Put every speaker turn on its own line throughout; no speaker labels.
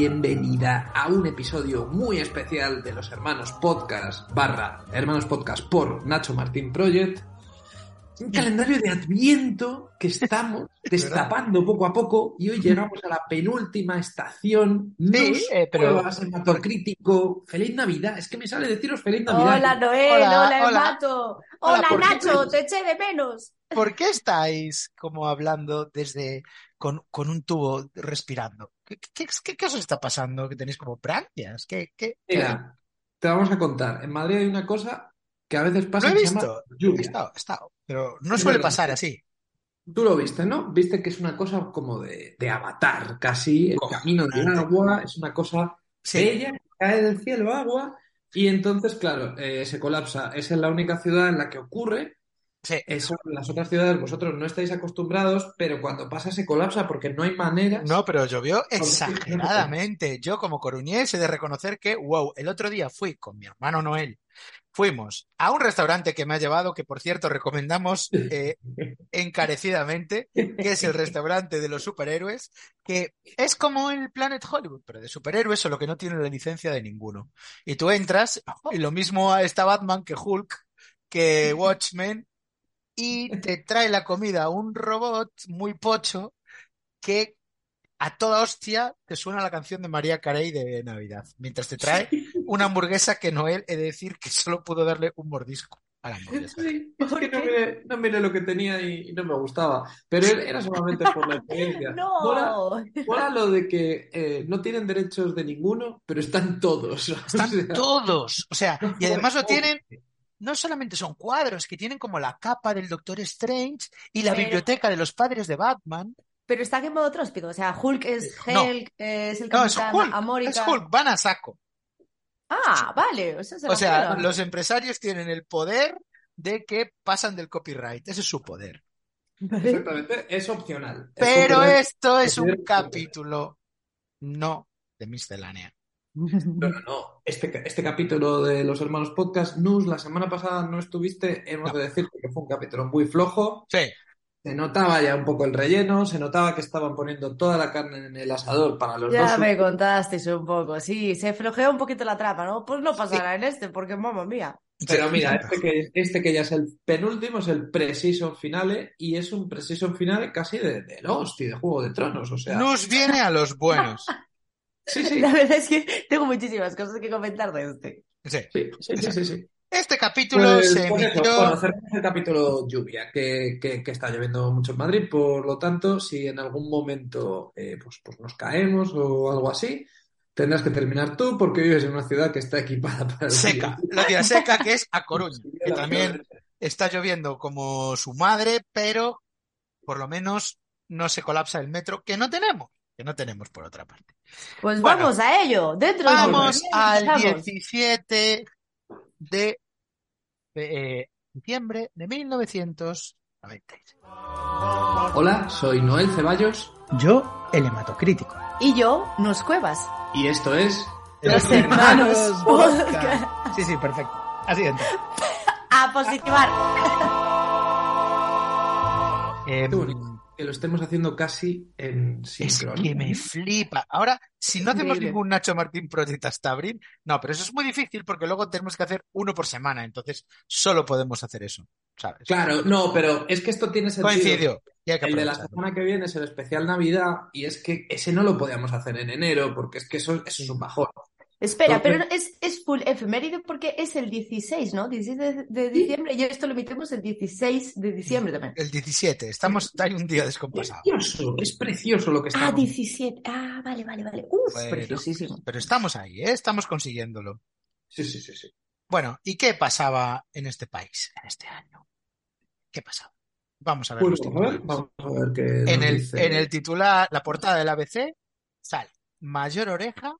bienvenida a un episodio muy especial de los Hermanos Podcast barra Hermanos Podcast por Nacho Martín Project. Un calendario de adviento que estamos destapando poco a poco y hoy llegamos a la penúltima estación.
Sí, eh, pero-
motor crítico. Feliz Navidad. Es que me sale deciros feliz Navidad.
Hola Noel,
Hola,
hola,
hola.
Mato.
Hola,
Hola,
¿por qué
Nacho,
te-
te eché de menos.
¿Por qué estáis como hablando desde con, con un tubo respirando? ¿Qué, qué, qué- qué os está pasando? ¿Que tenéis como branquias? ¿Qué, qué?
Mira, te vamos a contar. En Madrid hay una cosa que a veces
Lo
pasa
he
se llama
visto, he estado, he estado, pero no suele pasar así.
Tú lo viste, ¿no? Viste que es una cosa como de, de avatar, casi. El camino del agua es una cosa
Sí.
bella, cae del cielo agua. Y entonces, claro, eh, se colapsa. Esa es la única ciudad en la que ocurre.
Sí,
Eso en las otras ciudades vosotros no estáis acostumbrados, pero cuando pasa se colapsa porque no hay maneras.
No, pero llovió exageradamente. Yo como coruñés he de reconocer que, wow, el otro día fui con mi hermano Noel. Fuimos a un restaurante que me ha llevado, que por cierto recomendamos eh, encarecidamente, que es el restaurante de los superhéroes, que es como el Planet Hollywood, pero de superhéroes, solo que no tiene la licencia de ninguno. Y tú entras, y lo mismo está Batman que Hulk, que Watchmen, y te trae la comida un robot muy pocho que a toda hostia te suena la canción de María Carey de Navidad, mientras te trae una hamburguesa que Noel he de decir que solo pudo darle un mordisco a la hamburguesa.
Sí, es
¿Por
que no miré, no miré lo que tenía y, y no me gustaba. Pero era solamente por la experiencia. Mola,
No.
mola lo de que eh, no tienen derechos de ninguno, pero están todos.
Están
O sea,
todos, o sea, y además lo tienen, no solamente son cuadros, que tienen como la capa del Doctor Strange y la
Pero-
biblioteca de los padres de Batman.
Pero está en modo tróspico. O sea, Hulk es
No.
Hulk, es el
No, es
Capitán
Hulk, es. Hulk, van a saco.
Ah, vale. O sea, se
O
lo
sea,
juegan.
los empresarios tienen el poder de que pasan del copyright, ese es su poder.
Exactamente, es opcional. Es
Pero esto es un capítulo no de miscelánea.
No, no, no. Este, este capítulo de los hermanos podcast, Nus, la semana pasada no estuviste, hemos
No.
de decir que fue un capítulo muy flojo.
Sí,
Se notaba ya un poco el relleno, se notaba que estaban poniendo toda la carne en el asador para los
Ya
dos.
me contasteis un poco. Sí, se flojeó un poquito la trama, ¿no? Pues no pasará en este, porque mamma mía.
Pero mira, este que, este que ya es el penúltimo es el Precision Finale y es un Precision Finale casi de, de Lost y de Juego de Tronos, o sea.
nos viene a los buenos.
Sí, sí,
La verdad es que tengo muchísimas cosas que comentar de este.
Sí.
sí, sí, sí, sí, sí.
Este capítulo
Pues,
se
pues eso,
emitió.
bueno, el capítulo lluvia, que, que, que está lloviendo mucho en Madrid, por lo tanto, si en algún momento eh, pues, pues nos caemos o algo así, tendrás que terminar tú porque vives en una ciudad que está equipada para el
seca, la ciudad seca que es A Coruña, que también está lloviendo como su madre, pero por lo menos no se colapsa el metro, que no tenemos, que no tenemos por otra parte.
Pues
Bueno,
vamos a ello. Dentro de
Vamos
unos
al
días empezamos.
17 de eh, diciembre de 1996.
Hola, soy Noel Ceballos
Yo, el hematocrítico.
Y yo, Nos Cuevas.
y esto es
Los hermanos
Podcast. Sí, sí, perfecto. Así entra.
A positivar.
Bonito. Que lo estemos haciendo casi en
Es
sincronía.
que me flipa. Ahora, si no hacemos ningún Nacho Martín Project hasta abril, no, pero eso es muy difícil porque luego tenemos que hacer uno por semana, entonces solo podemos hacer eso, ¿sabes?
Claro, no, pero es que esto tiene sentido.
Coincidió.
El de la semana que viene es el especial Navidad y es que ese no lo podíamos hacer en enero porque es que eso, eso es un bajón.
Espera, pero es, es full efeméride porque es el 16, ¿no? 16 de, de diciembre y esto lo emitimos el 16 de diciembre también.
El 17, estamos, hay un día descompasado.
Precioso, es precioso lo que
Ah,
estamos.
17. Ah, vale, vale, vale. Uf,
Bueno,
preciosísimo.
Pero estamos ahí, ¿eh? Estamos consiguiéndolo.
Sí, sí, sí, sí.
Bueno, ¿y qué pasaba en este país en este año? ¿Qué pasaba? Vamos a ver
Pues
los
vamos a ver, vamos a ver qué
En
nos
el,
dice.
en el titular, la portada del ABC, sale Mayor Oreja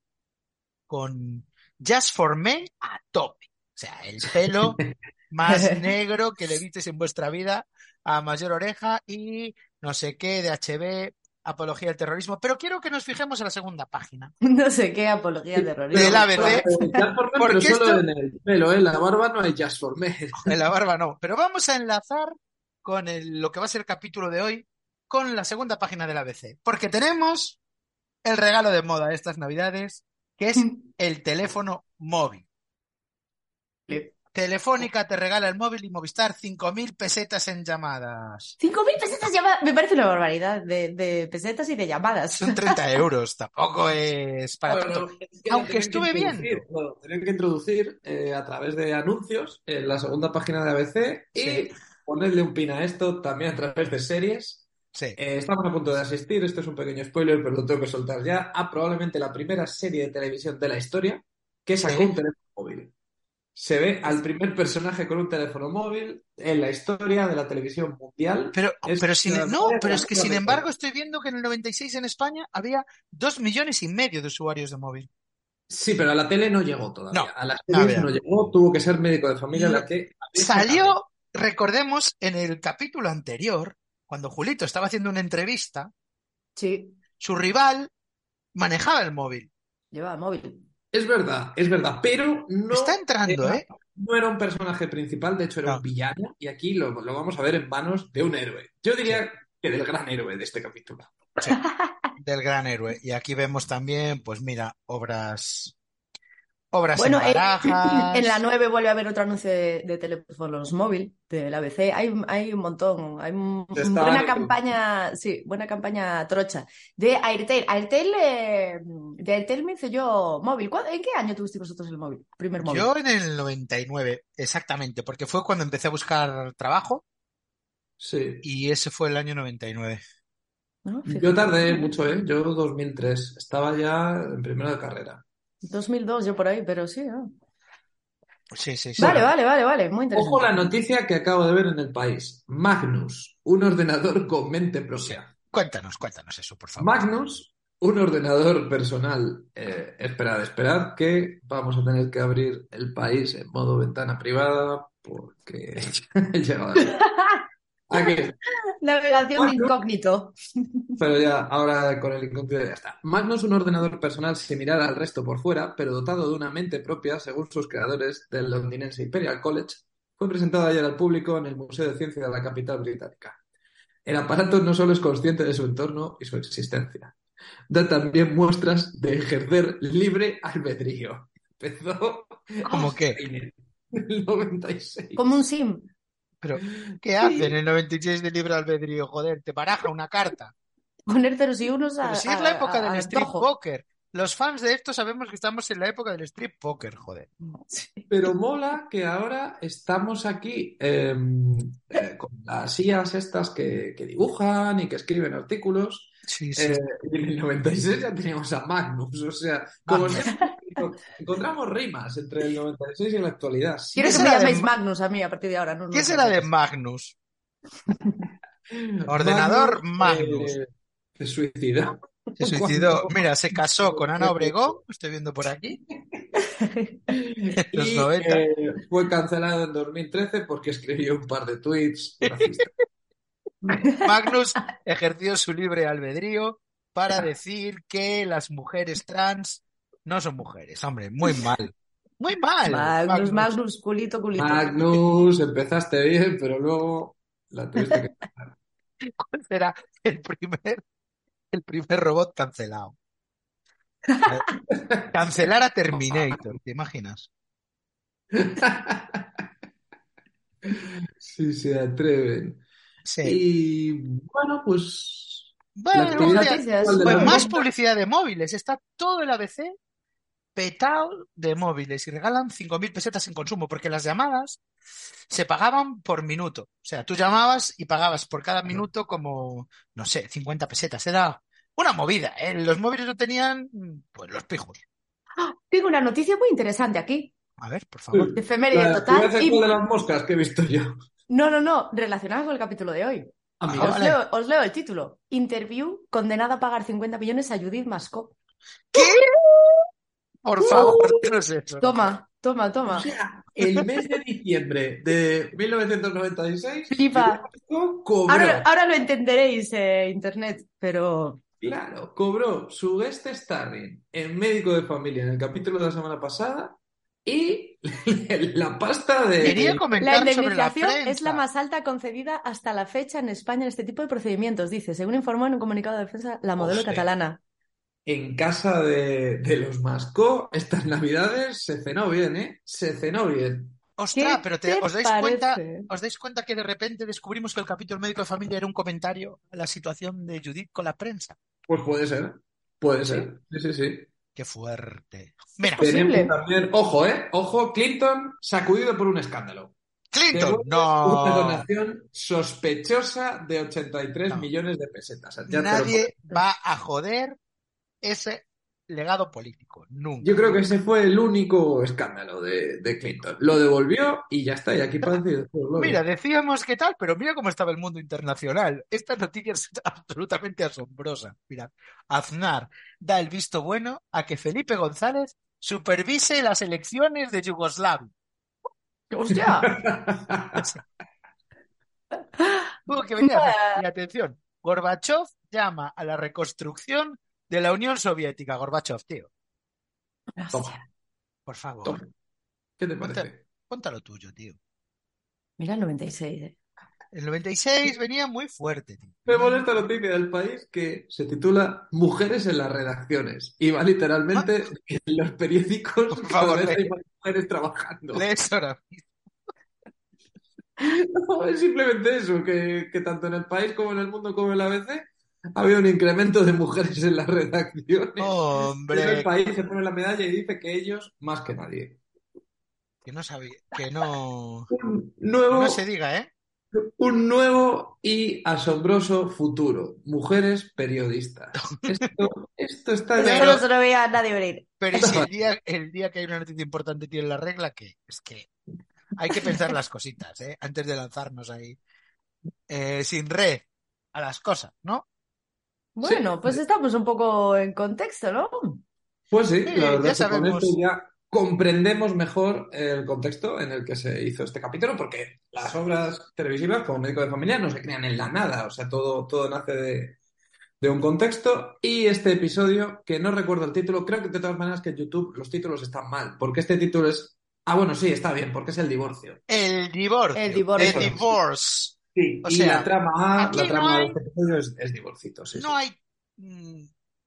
con Just for Men a tope. O sea, el pelo más negro que le vistes en vuestra vida a Mayor Oreja y no sé qué de HB, apología del terrorismo. Pero quiero que nos fijemos en la segunda página.
No sé qué apología terrorista.
Del ABC.
Men,
Porque
solo
esto-
en el pelo, ¿eh? La barba no hay Just for Men.
En la barba no. Pero vamos a enlazar con el- lo que va a ser el capítulo de hoy con la segunda página del ABC. Porque tenemos el regalo de moda de estas navidades, que es el teléfono móvil. Telefónica te regala el móvil y Movistar 5.000 pesetas en llamadas.
5.000 pesetas llamadas. Me parece una barbaridad de, de pesetas y de llamadas.
Son 30 euros, tampoco es para
Bueno,
tanto.
es que
Aunque estuve
que introducir, bueno, tienen que introducir eh, a través de anuncios en la segunda página de ABC y
Sí.
ponerle un pin a esto también a través de series.
Sí.
Eh, estamos a punto de asistir, esto es un pequeño spoiler, pero lo tengo que soltar ya, a probablemente la primera serie de televisión de la historia que sacó
Sí.
un teléfono móvil. Se ve al primer personaje con un teléfono móvil en la historia de la televisión mundial.
Pero,
Es
pero sin,
una
no, pero es que sin embargo estoy viendo que en el 96 en España había dos millones y medio de usuarios de móvil.
Sí, pero a la tele no llegó todavía.
No,
a las series
había.
no llegó, tuvo que ser médico de familia la que.
Salió, recordemos, en el capítulo anterior, cuando Julito estaba haciendo una entrevista,
Sí,
su rival manejaba el móvil.
lleva móvil.
Es verdad, es verdad, pero no
Está entrando,
era,
¿eh?
no era un personaje principal, de hecho era
No.
un villano, y aquí lo, lo vamos a ver en manos de un héroe. Yo diría que del gran héroe de este capítulo.
Del gran héroe. Y aquí vemos también, pues mira, obras. Obras
Bueno,
en
eh,
barajas.
en la 9 vuelve a haber otro anuncio de, de teléfonos móvil del ABC. Hay, hay un montón, hay un- buena
en-
campaña, sí, buena campaña trocha. De Airtel. Airtel, eh, de Airtel me hice yo móvil. ¿Cuándo- ¿En qué año tuvisteis vosotros el móvil? Primer móvil.
Yo en el 99, exactamente, porque fue cuando empecé a buscar trabajo
Sí.
y ese fue el año 99.
¿no? Fíjate.
Yo tardé mucho, ¿eh? Yo 2003, estaba ya en primero de carrera.
2002, yo por ahí, pero sí. ¿no?
Sí, sí, sí.
Vale, vale, vale, vale. Muy interesante.
Ojo la noticia que acabo de ver en el país. Magnus, un ordenador con mente propia.
Cuéntanos, cuéntanos eso, por favor.
Magnus, un ordenador personal. Eh, esperad, esperad que vamos a tener que abrir el país en modo ventana privada porque he llegado a...
Navegación de incógnito.
Pero ya, ahora con el incógnito ya está. Magnus, un ordenador personal similar al resto por fuera, pero dotado de una mente propia, según sus creadores del londinense Imperial College, fue presentado ayer al público en el Museo de Ciencia de la capital británica. El aparato no solo es consciente de su entorno y su existencia, da también muestras de ejercer libre albedrío. Empezó
¿Cómo qué?
en el 96.
Como un sim.
Pero, ¿qué hace en el 96 de libre albedrío? Joder, te baraja una carta.
Poner ceros y unos a,
Pero si es la época
a-
del
a
strip poker. Los fans de esto sabemos que estamos en la época del strip poker, joder.
Pero mola que ahora estamos aquí eh, eh, con las IAs estas que, que dibujan y que escriben artículos.
Sí, sí.
Eh, y en el 96 ya teníamos a Magnus. O sea, como
Magnus.
Encontramos rimas entre el 96 y la actualidad. Sí,
Quiero
¿Qué
que me llaméis
Ma-
Magnus a mí a partir de ahora. No, no
¿Qué será de Magnus? Ordenador Magnus.
eh, se suicidó.
Se suicidó. Mira, se casó con Ana Obregón, estoy viendo por aquí. Los
Y
90.
eh, fue cancelado en 2013 porque escribió un par de tweets.
Magnus ejerció su libre albedrío para decir que las mujeres trans no son mujeres. Hombre, muy mal. Muy mal.
Magnus, Magnus, culito, culito.
Magnus, empezaste bien, pero luego la tuviste que
¿Cuál será el primer, el primer robot cancelado? Cancelar a Terminator, ¿te imaginas?
Sí, se atreven.
Sí.
Y bueno, pues
Bueno,
de
pues
la
más
venta-
publicidad de móviles. Está todo el ABC petado de móviles y regalan 5.000 pesetas en consumo porque las llamadas se pagaban por minuto. O sea, tú llamabas y pagabas por cada minuto como, no sé, 50 pesetas. Era una movida. ¿eh? Los móviles no tenían, pues, los pijos.
Tengo una noticia muy interesante aquí.
A ver, por favor.
Efeméride
La-
total. y-
de las moscas que he visto yo.
No, no, no. Relacionada con el capítulo de hoy.
Ah,
Ah.
Os,
vale.
leo, os leo el título. Interview condenada a pagar 50 millones a Judith Mascó.
¿Qué? Por favor, no es eso.
Toma, toma, toma.
O sea, el mes de diciembre de 1996,
Flipa. Ahora, ahora lo entenderéis, eh, internet, pero
claro, cobró su guest starring en Médico de Familia en el capítulo de la semana pasada y la pasta de...
Quería
la
comentar sobre la
indemnización es la más alta concedida hasta la fecha en España en este tipo de procedimientos, dice, según informó en un comunicado de defensa la modelo
Hostia.
catalana.
En casa de, de los Mascó estas navidades se cenó bien, ¿eh? Se cenó bien.
Ostras,
¿Qué
pero te-
te
¿os dais cuenta? ¿Os dais cuenta que de repente descubrimos que el capítulo médico de familia era un comentario a la situación de Judith con la prensa?
Pues puede ser, puede
Sí.
ser. Sí, sí, sí.
Qué fuerte. Mira,
Pues-
Tenemos también, ojo, ¿eh? Ojo, Clinton sacudido por un escándalo.
Clinton,
Devuelve Una
no.
donación sospechosa de 83
No.
millones de pesetas. Ya te lo
Nadie va a joder ese legado político. Nunca.
Yo creo que ese fue el único escándalo de, de Clinton. Lo devolvió y ya está, y aquí parece.
Mira, decíamos que tal, pero mira cómo estaba el mundo internacional. Esta noticia es absolutamente asombrosa. Mira, Aznar da el visto bueno a que Felipe González supervise las elecciones de Yugoslavia.
¡Hostia!
Tuvo que venir a- Y atención, Gorbachev llama a la reconstrucción de la Unión Soviética. Gorbachev, tío,
Toma,
por favor,
toma. ¿Qué te parece?
cuéntalo tuyo, tío.
Mira el 96, ¿eh?
El 96 venía muy fuerte, tío.
Me molesta la noticia del país que se titula Mujeres en las redacciones y va literalmente en los periódicos
Por
cada
favor,
vez hay más mujeres trabajando.
Lee eso ahora mismo.
No, es simplemente eso, que, que tanto en el país como en el mundo como en la ABC ha habido un incremento de mujeres en las redacciones. Pero el
Hombre,
país se pone la medalla y dice que ellos más que nadie.
que no sabía, que no,
Un
que
nuevo,
no se diga, ¿eh?
un nuevo y asombroso futuro. Mujeres periodistas. Esto, esto está ya...
Eso no se lo veía a nadie venir.
Pero ¿y si el día, el día que hay una noticia importante tiene la regla, ¿qué? Es que hay que pensar las cositas, ¿eh? Antes de lanzarnos ahí eh, sin red a las cosas, ¿no?
Bueno, pues estamos un poco en contexto, ¿no?
Pues sí, la verdad
ya
es que con esto ya comprendemos mejor el contexto en el que se hizo este capítulo, porque las obras televisivas, como médico de familia, no se crean en la nada, o sea, todo, todo nace de, de un contexto. Y este episodio, que no recuerdo el título, creo que de todas maneras que en YouTube los títulos están mal, porque este título es... Ah, bueno, sí, está bien, porque es el divorcio.
El divorcio.
El divorcio.
El divorce.
Sí,
O
y
sea,
la trama A,
aquí
la
no
trama
hay-
de este episodio es, es divorcito, sí,
No hay mm,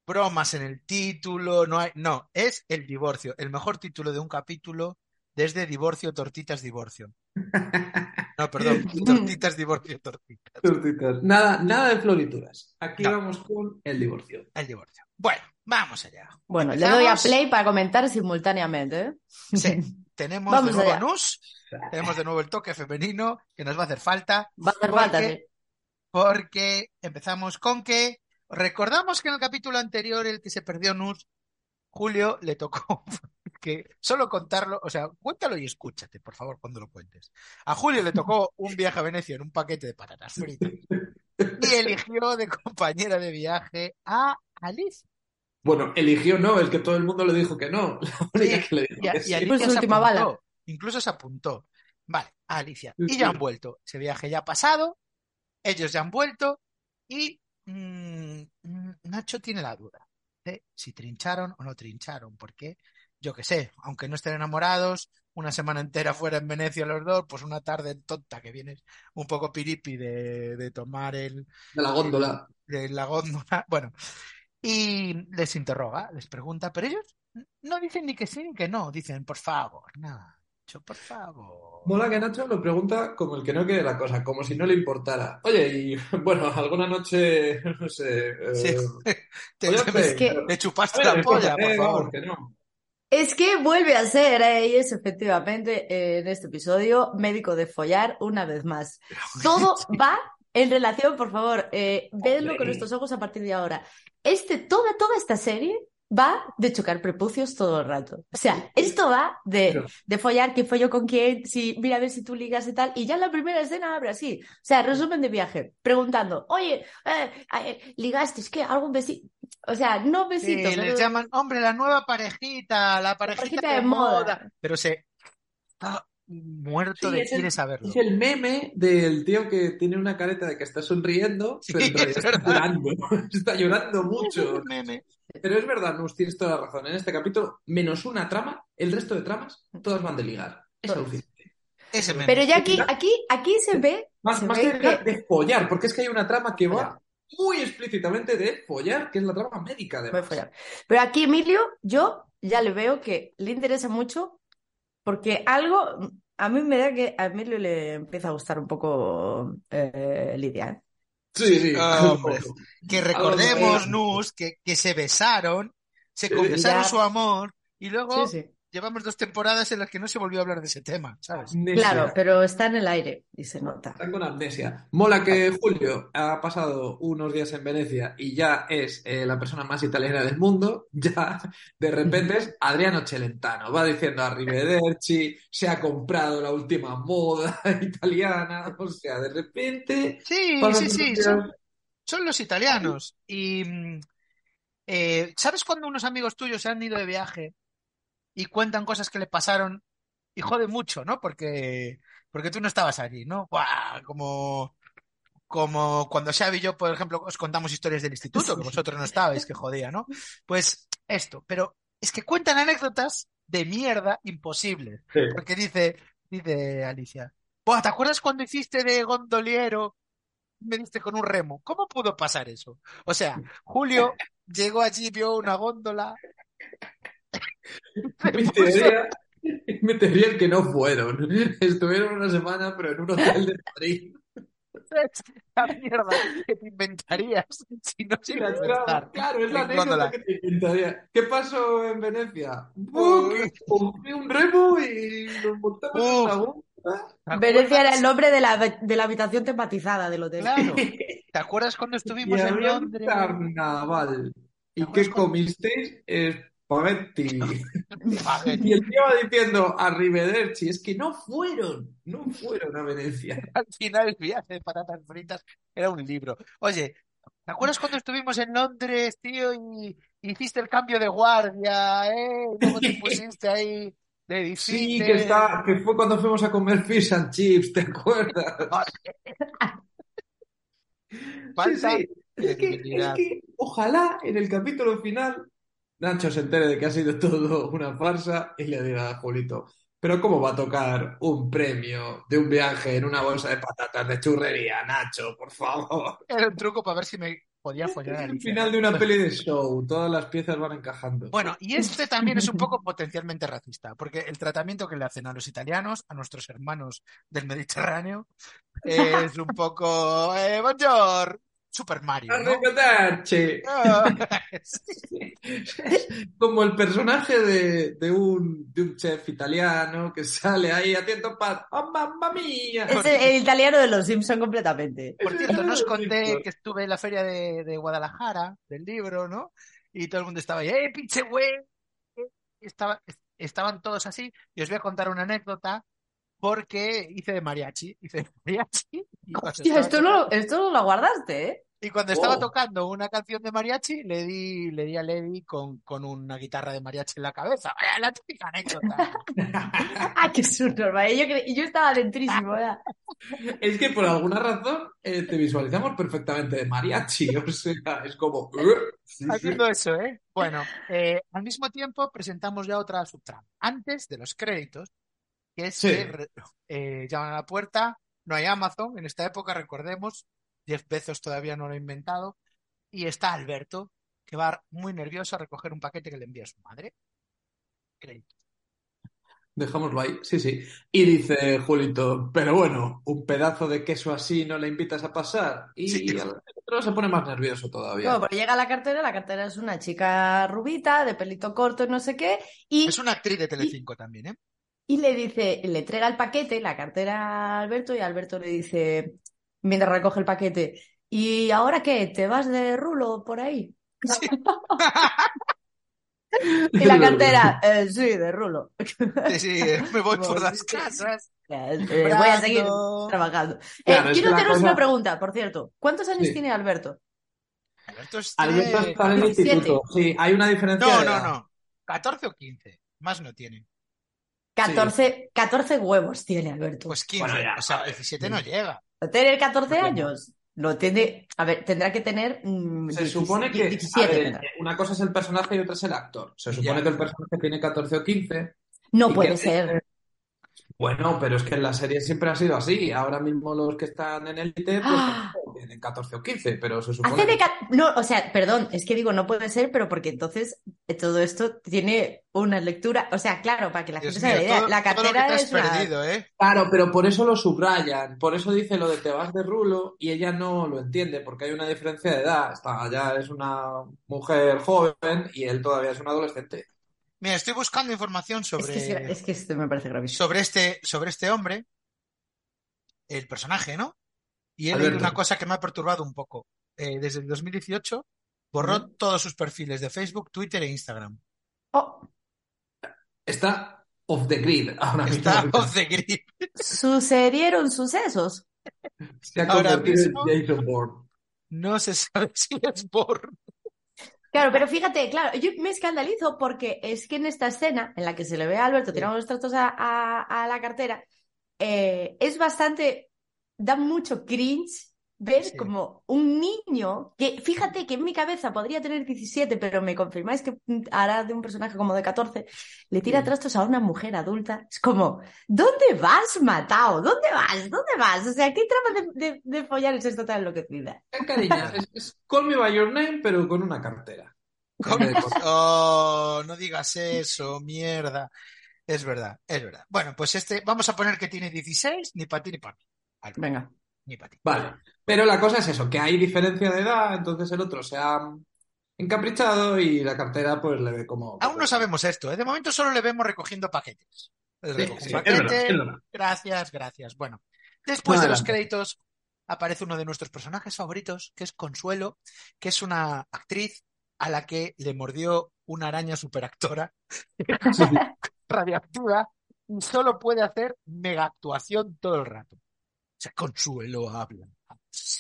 bromas en el título, no hay. No, es el divorcio. El mejor título de un capítulo desde Divorcio, Tortitas, Divorcio. No, perdón, Tortitas, Divorcio, Tortitas.
Tortitas. Nada, nada de florituras. Aquí
No.
vamos con el divorcio.
El divorcio. Bueno, vamos allá.
Bueno, le doy a play para comentar simultáneamente, ¿eh?
Sí, tenemos
Vamos
de nuevo
allá.
Nus, tenemos de nuevo el toque femenino que nos va a hacer falta
Va a hacer
Porque-
falta, sí.
porque empezamos con que recordamos que en el capítulo anterior, el que se perdió Nus, Julio le tocó que solo contarlo, o sea, cuéntalo y escúchate, por favor, cuando lo cuentes. A Julio le tocó un viaje a Venecia en un paquete de patatas fritas y eligió de compañera de viaje a Alice.
Bueno, eligió no, es que todo el mundo le dijo que no. La única que le dijo
Y,
que
y
sí.
Alicia
Pues
se apuntó,
bala.
Incluso se apuntó. Vale, a Alicia. Y ya han vuelto. Ese viaje ya ha pasado. Ellos ya han vuelto. Y mm, mm, Nacho tiene la duda de si trincharon o no trincharon. Porque, yo qué sé, aunque no estén enamorados, una semana entera fuera en Venecia los dos, pues una tarde tonta que vienes un poco piripi de, de tomar el,
De la góndola.
de la góndola. Bueno, y les interroga, les pregunta, pero ellos no dicen ni que sí ni que no, dicen, por favor, Nacho, por favor.
Mola que Nacho lo pregunta como el que no quiere la cosa, como si no le importara. Oye, y bueno, alguna noche, no sé. eh,
Sí. Te,
oye,
te-
Es que-
te chupaste la polla, por favor.
que no.
Es que vuelve a ser eh, y es efectivamente eh, en este episodio médico de follar una vez más. Todo va en relación, por favor, eh, vedlo con estos ojos a partir de ahora. Este, toda, toda esta serie va de chocar prepucios todo el rato. O sea, esto va de, de follar, quién folló con quién, si, mira a ver si tú ligas y tal. Y ya en la primera escena abre así. O sea, resumen de viaje, preguntando, oye, eh, eh, ligaste, es que algún besito. O sea, no
Sí,
besitos.
les
pero-
llaman, hombre, la nueva parejita, la parejita,
parejita
de,
de
moda.
moda.
Pero se está muerto
Sí,
de
es el-
quiere saberlo.
Es el meme del tío que tiene una careta de que está sonriendo,
Sí,
pero en realidad
es
está
verdad.
llorando. Está llorando mucho.
Meme.
Pero es verdad, Nus, tienes toda la razón. En este capítulo, menos una trama, el resto de tramas, todas van de ligar. Es alucinante.
Ese meme.
Pero ya aquí, aquí, aquí se ve,
Más,
se
más
ve
que de ligar,
que-
de follar, porque es que hay una trama que va muy explícitamente de follar, que es la trama médica de
follar. Pero aquí Emilio, yo ya le veo que le interesa mucho porque algo, a mí me da que a Emilio le empieza a gustar un poco eh, Lidia. ¿eh?
Sí, sí.
Ah. Que recordemos,
de-
Nus, que, que se besaron, se confesaron
ya.
su amor y luego
Sí, sí.
Llevamos dos temporadas en las que no se volvió a hablar de ese tema, ¿sabes?
Amnesia.
Claro, pero está en el aire y se nota.
Están con amnesia. Mola que Julio ha pasado unos días en Venecia y ya es eh, la persona más italiana del mundo. Ya de repente es Adriano Celentano. Va diciendo Arrivederci, se ha comprado la última moda italiana. O sea, de repente.
Sí, sí, sí, son los italianos. Y mm, eh, ¿sabes cuando unos amigos tuyos se han ido de viaje y cuentan cosas que le pasaron y jode mucho, ¿no? Porque, porque tú no estabas allí, ¿no? Buah, como, como cuando Xavi y yo, por ejemplo, os contamos historias del instituto, que vosotros no estabais, que jodía, ¿no? Pues esto, pero es que cuentan anécdotas de mierda imposibles.
Sí.
Porque dice, dice Alicia, Buah, ¿te acuerdas cuando hiciste de gondoliero? Me diste con un remo. ¿Cómo pudo pasar eso? O sea, Julio llegó allí, vio una góndola.
Mi teoría, mi teoría es que no fueron. Estuvieron una semana, pero en un hotel de Madrid.
la mierda que te inventarías si no se iba a
Claro,
estar
claro, es la
en
anécdota que te inventaría. ¿Qué pasó en Venecia? Compré un remo y nos montamos en una.
¿Te
Venecia era el nombre de la, de la habitación tematizada del hotel.
Claro. ¿Te acuerdas cuando
Y
estuvimos en
había un
Londres?
carnaval. ¿Y qué comisteis? Espagueti.
Espagueti.
Y el tío va diciendo Arrivederci. Es que no fueron, no fueron a Venecia.
Al final el viaje de patatas fritas era un libro. Oye, ¿te acuerdas cuando estuvimos en Londres, tío, y hiciste el cambio de guardia, eh? Luego te pusiste ahí de
Sí,
visite.
que, está, que fue cuando fuimos a comer fish and chips, ¿te acuerdas? Sí, sí. Es que, es que ojalá en el capítulo final Nacho se entere de que ha sido todo una farsa y le diga a Julito, pero ¿cómo va a tocar un premio de un viaje en una bolsa de patatas de churrería, Nacho? Por favor.
Era un truco para ver si me podía follar
Es el final de una peli de show, todas las piezas van encajando.
Bueno, y este también es un poco potencialmente racista, porque el tratamiento que le hacen a los italianos, a nuestros hermanos del Mediterráneo, es un poco... Eh, buongiorno, Super Mario, ¿no? Ah,
Como el personaje de, de un, de un chef italiano que sale ahí haciendo pan. ¡Oh, mamma mía!
Es el, el italiano de los Simpson completamente.
Por cierto, no os conté que estuve en la feria de, de Guadalajara, del libro, ¿no? Y todo el mundo estaba ahí, ¡eh, pinche güey! Estaba, estaban todos así. Y os voy a contar una anécdota porque hice de mariachi. Hice de mariachi. Y cuando
Hostia,
estaba
esto no, esto no lo guardaste, ¿eh?
Y cuando estaba
Oh.
tocando una canción de mariachi, le di, le di a Levi con, con una guitarra de mariachi en la cabeza. Vaya, la típica anécdota.
¡Ah, qué subnormal! Yo, cre- yo estaba dentrísimo, ¿verdad?
Es que por alguna razón eh, te visualizamos perfectamente de mariachi. O sea, es como. "Uh, sí, sí".
Haciendo eso, ¿eh? Bueno, eh, al mismo tiempo presentamos ya otra subtrama. Antes de los créditos, que es
Sí.
que re- eh, llaman a la puerta, no hay Amazon, en esta época, recordemos, Jeff Bezos todavía no lo ha inventado, y está Alberto, que va muy nervioso a recoger un paquete que le envía su madre. Crédito.
Dejámoslo ahí, sí, sí. Y dice Julito, pero bueno, un pedazo de queso así no le invitas a pasar. Y
Sí.
el otro se pone más nervioso todavía.
No, porque llega la cartera, la cartera es una chica rubita, de pelito corto, no sé qué, y,
Es una actriz de Telecinco también, ¿eh?
Y le dice, le entrega el paquete, la cartera a Alberto, y Alberto le dice, mientras recoge el paquete, ¿y ahora qué? ¿Te vas de rulo por ahí? Y la cartera, "Eh, sí, de rulo.
Sí, sí, eh, me voy por las casas.
Eh, voy a seguir trabajando. Eh,
Claro,
quiero haceros
cosa-
una pregunta, por cierto. ¿Cuántos años
Sí.
tiene Alberto?
Alberto es
Alberto está en el
17.
instituto. Sí, hay una diferencia
No,
de
no, no. 14 o 15. Más no tiene.
14, 14 huevos tiene Alberto.
Pues 15.
Bueno, ya,
o sea,
a ver.
17 no llega.
¿Va tener 14
Bueno.
años? Lo tiene, a ver, tendrá que tener mm,
Se
17,
supone que, a
17
ver, una cosa es el personaje y otra es el actor. Se supone
Ya.
que el personaje tiene 14 o 15.
No puede
que-
ser.
Bueno, pero es que en la serie siempre ha sido así. Ahora mismo los que están en élite, pues
Ah.
tienen 14 o 15, pero se supone
Hace de
que...
ca- No, o sea, perdón, es que digo, no puede ser, pero porque entonces eh, todo esto tiene una lectura. O sea, claro, para que la
Dios
gente se haga la
mío,
idea.
todo,
La
todo lo que
cartera
te has
es una.
perdido, ¿eh?
Claro, pero por eso lo subrayan, por eso dice lo de te vas de rulo y ella no lo entiende porque hay una diferencia de edad. Está, ya es una mujer joven y él todavía es un adolescente.
Mira, estoy buscando información
Es que, es,
sobre,
es que esto me parece gravísimo.
sobre este, sobre este hombre, el personaje, ¿no? Y
Alberto.
una cosa que me ha perturbado un poco. Eh, desde el 2018 borró todos sus perfiles de Facebook, Twitter e Instagram.
Oh,
Está off the grid ahora
Está
mismo.
off the grid.
sucedieron sucesos.
Se ha
ahora
convertido en
mismo-
Jason Bourne.
No se sabe si es por...
Claro, pero fíjate, claro, yo me escandalizo porque es que en esta escena en la que se le ve a Alberto tirando los trastos a, a- a la cartera, eh, es bastante, da mucho cringe ver
Sí.
como un niño que, fíjate que en mi cabeza podría tener 17, pero me confirmáis que mm, hará de un personaje como de 14, le tira
Sí.
trastos a una mujer adulta. Es como, ¿dónde vas, Matao? ¿Dónde vas? ¿Dónde vas? O sea, ¿qué trama de, de, de follar es esta tan enloquecida?
Eh, cariño, es, es Call Me By Your Name, pero con una cartera.
Oh, no digas eso, mierda. Es verdad, es verdad. Bueno, pues este, vamos a poner que tiene 16, ni para ti ni para mí.
Venga.
Ni para ti.
Vale, pero la cosa es eso, que hay diferencia de edad, entonces el otro se ha encaprichado y la cartera pues le ve como...
Aún no sabemos esto, ¿eh? De momento solo le vemos recogiendo paquetes.
Sí, es verdad, es verdad.
gracias, gracias. Bueno, después de los créditos aparece uno de nuestros personajes favoritos, que es Consuelo, que es una actriz a la que le mordió una araña superactora radioactiva y solo puede hacer mega actuación todo el rato. O sea, Consuelo habla.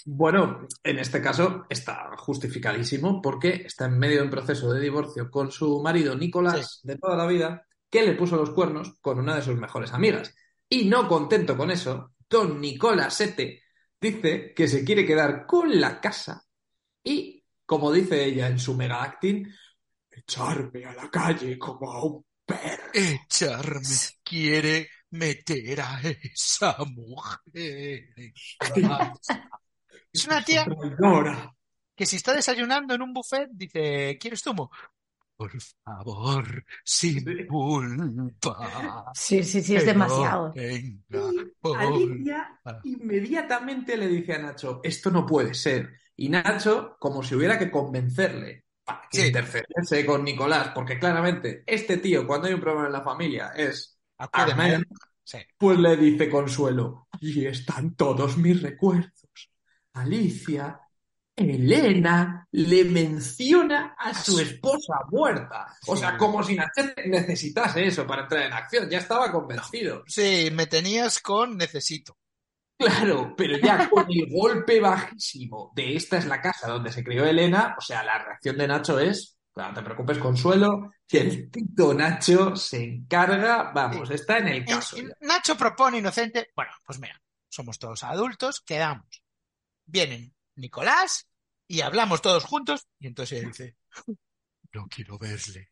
Bueno, en este caso está justificadísimo porque está en medio de un proceso de divorcio con su marido Nicolás de toda la vida, que le puso los cuernos con una de sus mejores amigas. Y no contento con eso, don Nicolás Sete dice que se quiere quedar con la casa y, como dice ella en su mega acting, echarme a la calle como a un perro.
Echarme quiere meter a esa mujer. Es una tía que si está desayunando en un buffet dice, ¿quieres zumo? Por favor, sin
Sí.
culpa.
Sí, sí, sí, es
no
demasiado.
Alicia inmediatamente le dice a Nacho, esto no puede ser. Y Nacho, como si hubiera que convencerle para que
Sí.
intercediese con Nicolás, porque claramente este tío, cuando hay un problema en la familia, es
Sí.
pues le dice Consuelo, y están todos mis recuerdos. Alicia, Elena, le menciona a su esposa muerta. O sea, como si Nachete necesitase eso para entrar en acción. Ya estaba convencido.
Sí, me tenías con necesito.
Claro, pero ya con el golpe bajísimo de esta es la casa donde se crió Elena, o sea, la reacción de Nacho es, no te preocupes, Consuelo, que el tito Nacho se encarga, vamos, está en el caso.
Nacho propone inocente. Bueno, pues mira, somos todos adultos, quedamos. Vienen Nicolás y hablamos todos juntos. Y entonces ella dice: No quiero verle,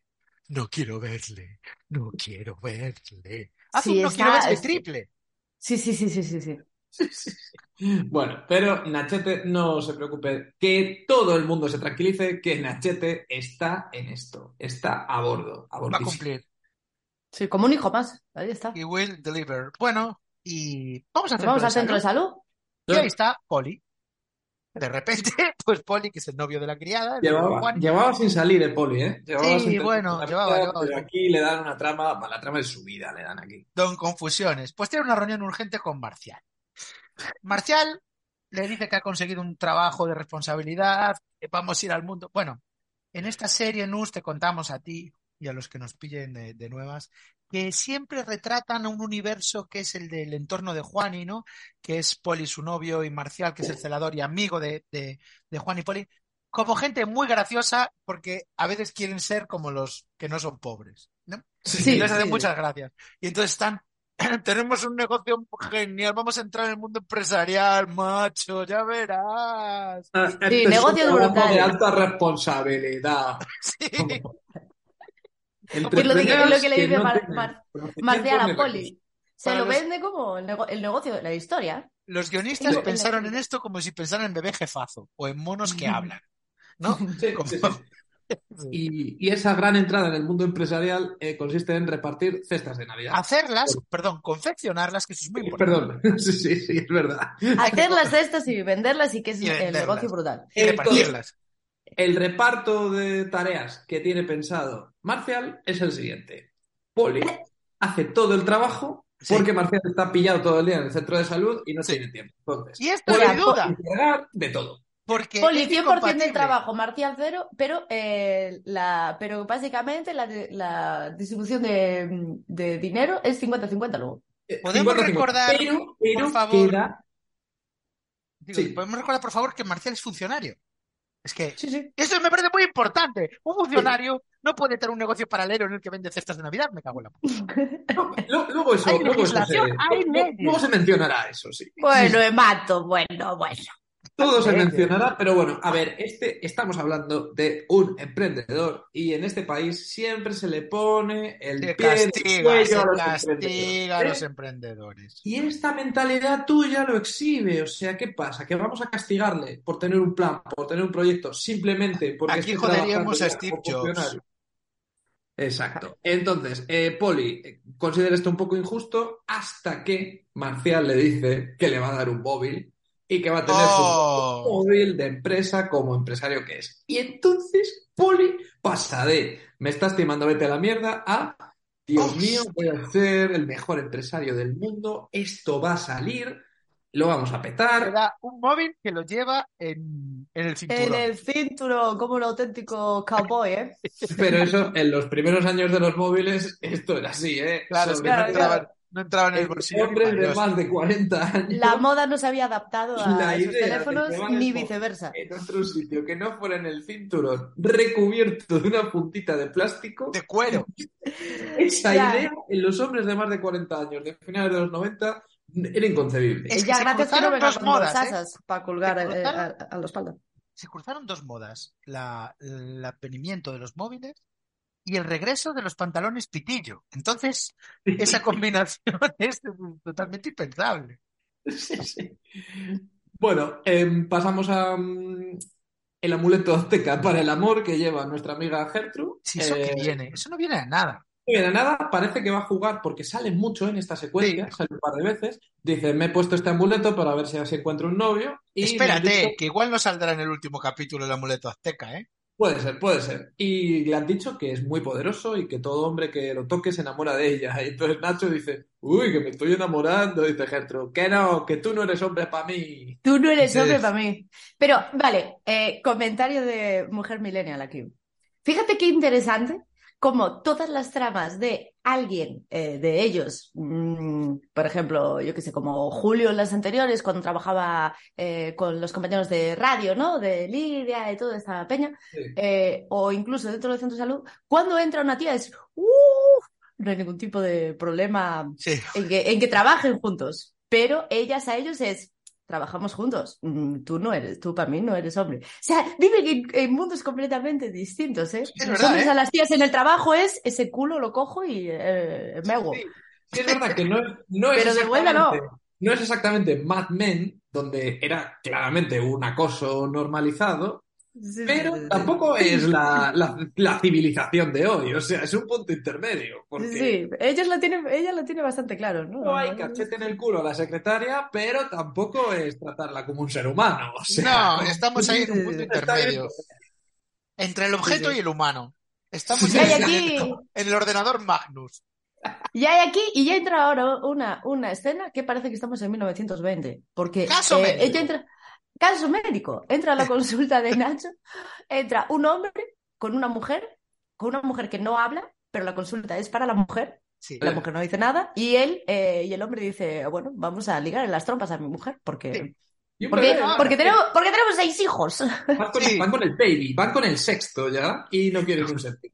no quiero verle, no quiero verle. Haz
Sí,
un no
está-
quiero verle triple.
Sí, sí, sí, sí, sí, sí.
Bueno, pero Nachete no se preocupe, que todo el mundo se tranquilice, que Nachete está en esto, está a bordo, a
Va a cumplir.
Sí, como un hijo más. Ahí está.
He will deliver. Bueno, y vamos al
Nos
centro
vamos al centro de
salud.
salud.
Y ahí está Poli. De repente, pues Poli, que es el novio de la criada, el
Llevaba,
Juan,
llevaba sin salir, eh, Poli, ¿eh? Llevaba
Sí,
sin
bueno, llevaba,
vida,
llevaba.
pero aquí le dan una trama, la trama de su vida le dan aquí.
Don Confusiones. Pues tiene una reunión urgente con Marcial. Marcial le dice que ha conseguido un trabajo de responsabilidad, que vamos a ir al mundo. Bueno, en esta serie, Nus, te contamos a ti y a los que nos pillen de, de nuevas, que siempre retratan a un universo que es el del entorno de Juani, ¿no? Que es Poli, su novio, y Marcial, que es el celador y amigo de, de, de Juan y Poli, como gente muy graciosa, porque a veces quieren ser como los que no son pobres, ¿no?
Sí,
y les hacen
sí.
muchas gracias. Y entonces están, tenemos un negocio genial, vamos a entrar en el mundo empresarial, macho, ya verás.
Este es
negocio
un trabajo
brutal.
de alta responsabilidad.
Es lo que- es lo que le dice
no
Mar- Mar- Marcial a
ni
Poli. Se lo
los-
vende como el, nego- el negocio de la historia.
Los guionistas
Sí.
pensaron en esto como si pensaran en bebé jefazo o en monos que hablan. ¿No?
Sí,
Como-
sí, sí. Y, y esa gran entrada en el mundo empresarial eh, consiste en repartir cestas de Navidad.
Hacerlas, perdón, confeccionarlas, que eso es muy importante.
Perdón, sí, sí, sí, es verdad.
Hacerlas de estas y venderlas y que es
Y
el negocio brutal.
Y repartirlas.
El reparto de tareas que tiene pensado Marcial es el siguiente. Poli hace todo el trabajo
Sí.
porque Marcial está pillado todo el día en el centro de salud y no
Sí.
tiene tiempo. Entonces,
Y esto hay duda,
de todo.
porque
Poli,
es
100%
incompatible.
del trabajo, Marcial cero, pero, eh, la, pero básicamente la, distribución de, de dinero es 50-50 luego.
Eh,
Podemos
50-50.
recordar,
pero, pero
por favor,
queda-
Digo,
Sí.
Podemos recordar, por favor, que Marcial es funcionario. Es que
Sí, sí.
esto me parece muy importante. Un funcionario no puede tener un negocio paralelo en el que vende cestas de Navidad. Me cago en la puta.
No, luego eso,
Hay
luego eso se, luego se mencionará eso, sí.
Bueno, Emato, bueno, bueno.
Todo se mencionará, pero bueno, a ver, este, estamos hablando de un emprendedor y en este país siempre se le pone el
Se
pie el
castiga,
cuello
se
a los
castiga a
emprendedores,
los emprendedores.
Y esta mentalidad tuya lo exhibe, o sea, ¿qué pasa? Que vamos a castigarle por tener un plan, por tener un proyecto, simplemente porque
Aquí
esté
joderíamos a Steve Jobs.
Exacto. Entonces, eh, Poli eh, considera esto un poco injusto hasta que Marcial le dice que le va a dar un móvil y que va a tener
Oh.
su móvil de empresa como empresario que es. Y entonces Poli pasa de me estás timando, vete a la mierda a Dios mío, voy a ser el mejor empresario del mundo, esto va a salir, lo vamos a
Le
petar.
da un móvil que lo lleva en, en el
En
cinturón.
el cinturón, como un auténtico cowboy, ¿eh?
Pero eso, en los primeros años de los móviles, esto era así, ¿eh?
Claro, no entraba en el bolsillo.
hombres de más de 40 años.
La moda no se había adaptado a
La
esos teléfonos ni viceversa.
En otro sitio que no fuera en el cinturón, recubierto de una puntita de plástico,
De cuero.
esa
Ya.
idea en los hombres de más de 40 años, de finales de los 90, era inconcebible.
Es que
ya,
se
gracias que no
dos modas, ¿eh?
bolsasas para colgar eh,
cruzaron-
a, a la espalda.
Se cruzaron dos modas. La, el advenimiento de los móviles y el regreso de los pantalones pitillo. Entonces, esa combinación es totalmente impensable.
Sí, sí. Bueno, em, pasamos a mm, el amuleto azteca para el amor que lleva nuestra amiga Gertrude.
Si eso que
Eh,
viene, eso no viene a nada.
No viene a nada, parece que va a jugar porque sale mucho en esta secuencia, sale un par de veces. Dice, me he puesto este amuleto para ver si así encuentro un novio. Y
Espérate,
dicho-
que igual no saldrá en el último capítulo el amuleto azteca, ¿eh?
Puede ser, puede ser. Y le han dicho que es muy poderoso y que todo hombre que lo toque se enamora de ella. Y entonces Nacho dice, uy, que me estoy enamorando. Dice Gertrude, que no, que tú no eres hombre para mí.
Tú no eres hombre para mí. Pero, vale, eh, comentario de mujer millennial aquí. Fíjate qué interesante como todas las tramas de alguien, eh, de ellos, mm, por ejemplo, yo qué sé, como Julio en las anteriores, cuando trabajaba eh, con los compañeros de radio, ¿no? De Lidia y toda esta peña,
Sí.
eh, o incluso dentro del centro de salud, cuando entra una tía es, ¡uh! no hay ningún tipo de problema
Sí.
en que, en que trabajen juntos, pero ellas a ellos es, trabajamos juntos, Mm, tú no eres, tú para mí no eres hombre. O sea, viven en, en mundos completamente distintos, ¿eh?
Es
Los
verdad,
hombres
¿eh?
a las tías en el trabajo es, ese culo lo cojo y eh, me hago.
Sí, sí, es verdad que no, es- no es
Pero de vuelta no.
exactamente- no es exactamente Mad Men, donde era claramente un acoso normalizado, pero tampoco es la, la- la civilización de hoy, o sea, es un punto intermedio, porque
Sí, ella lo tiene, ella lo tiene bastante claro, ¿no?
no hay cachete en el culo a la secretaria, pero tampoco es tratarla como un ser humano, o sea,
No, estamos ahí en un punto intermedio. Entre el objeto
Sí, sí.
y el humano. Estamos en,
aquí,
en el ordenador Magnus.
y hay aquí, y ya entra ahora una, una escena que parece que estamos en 1920, porque
Caso
eh, ella entra, caso médico, entra a la consulta de Nacho, entra un hombre con una mujer, con una mujer que no habla, pero la consulta es para la mujer,
Sí.
la mujer no dice nada, y él, eh, y el hombre dice, bueno, vamos a ligar en las trompas a mi mujer, porque,
Sí.
Porque,
bebé,
porque tenemos, porque tenemos seis hijos.
Van con,
Sí.
van con el baby, van con el sexto ya y no quieren un séptimo.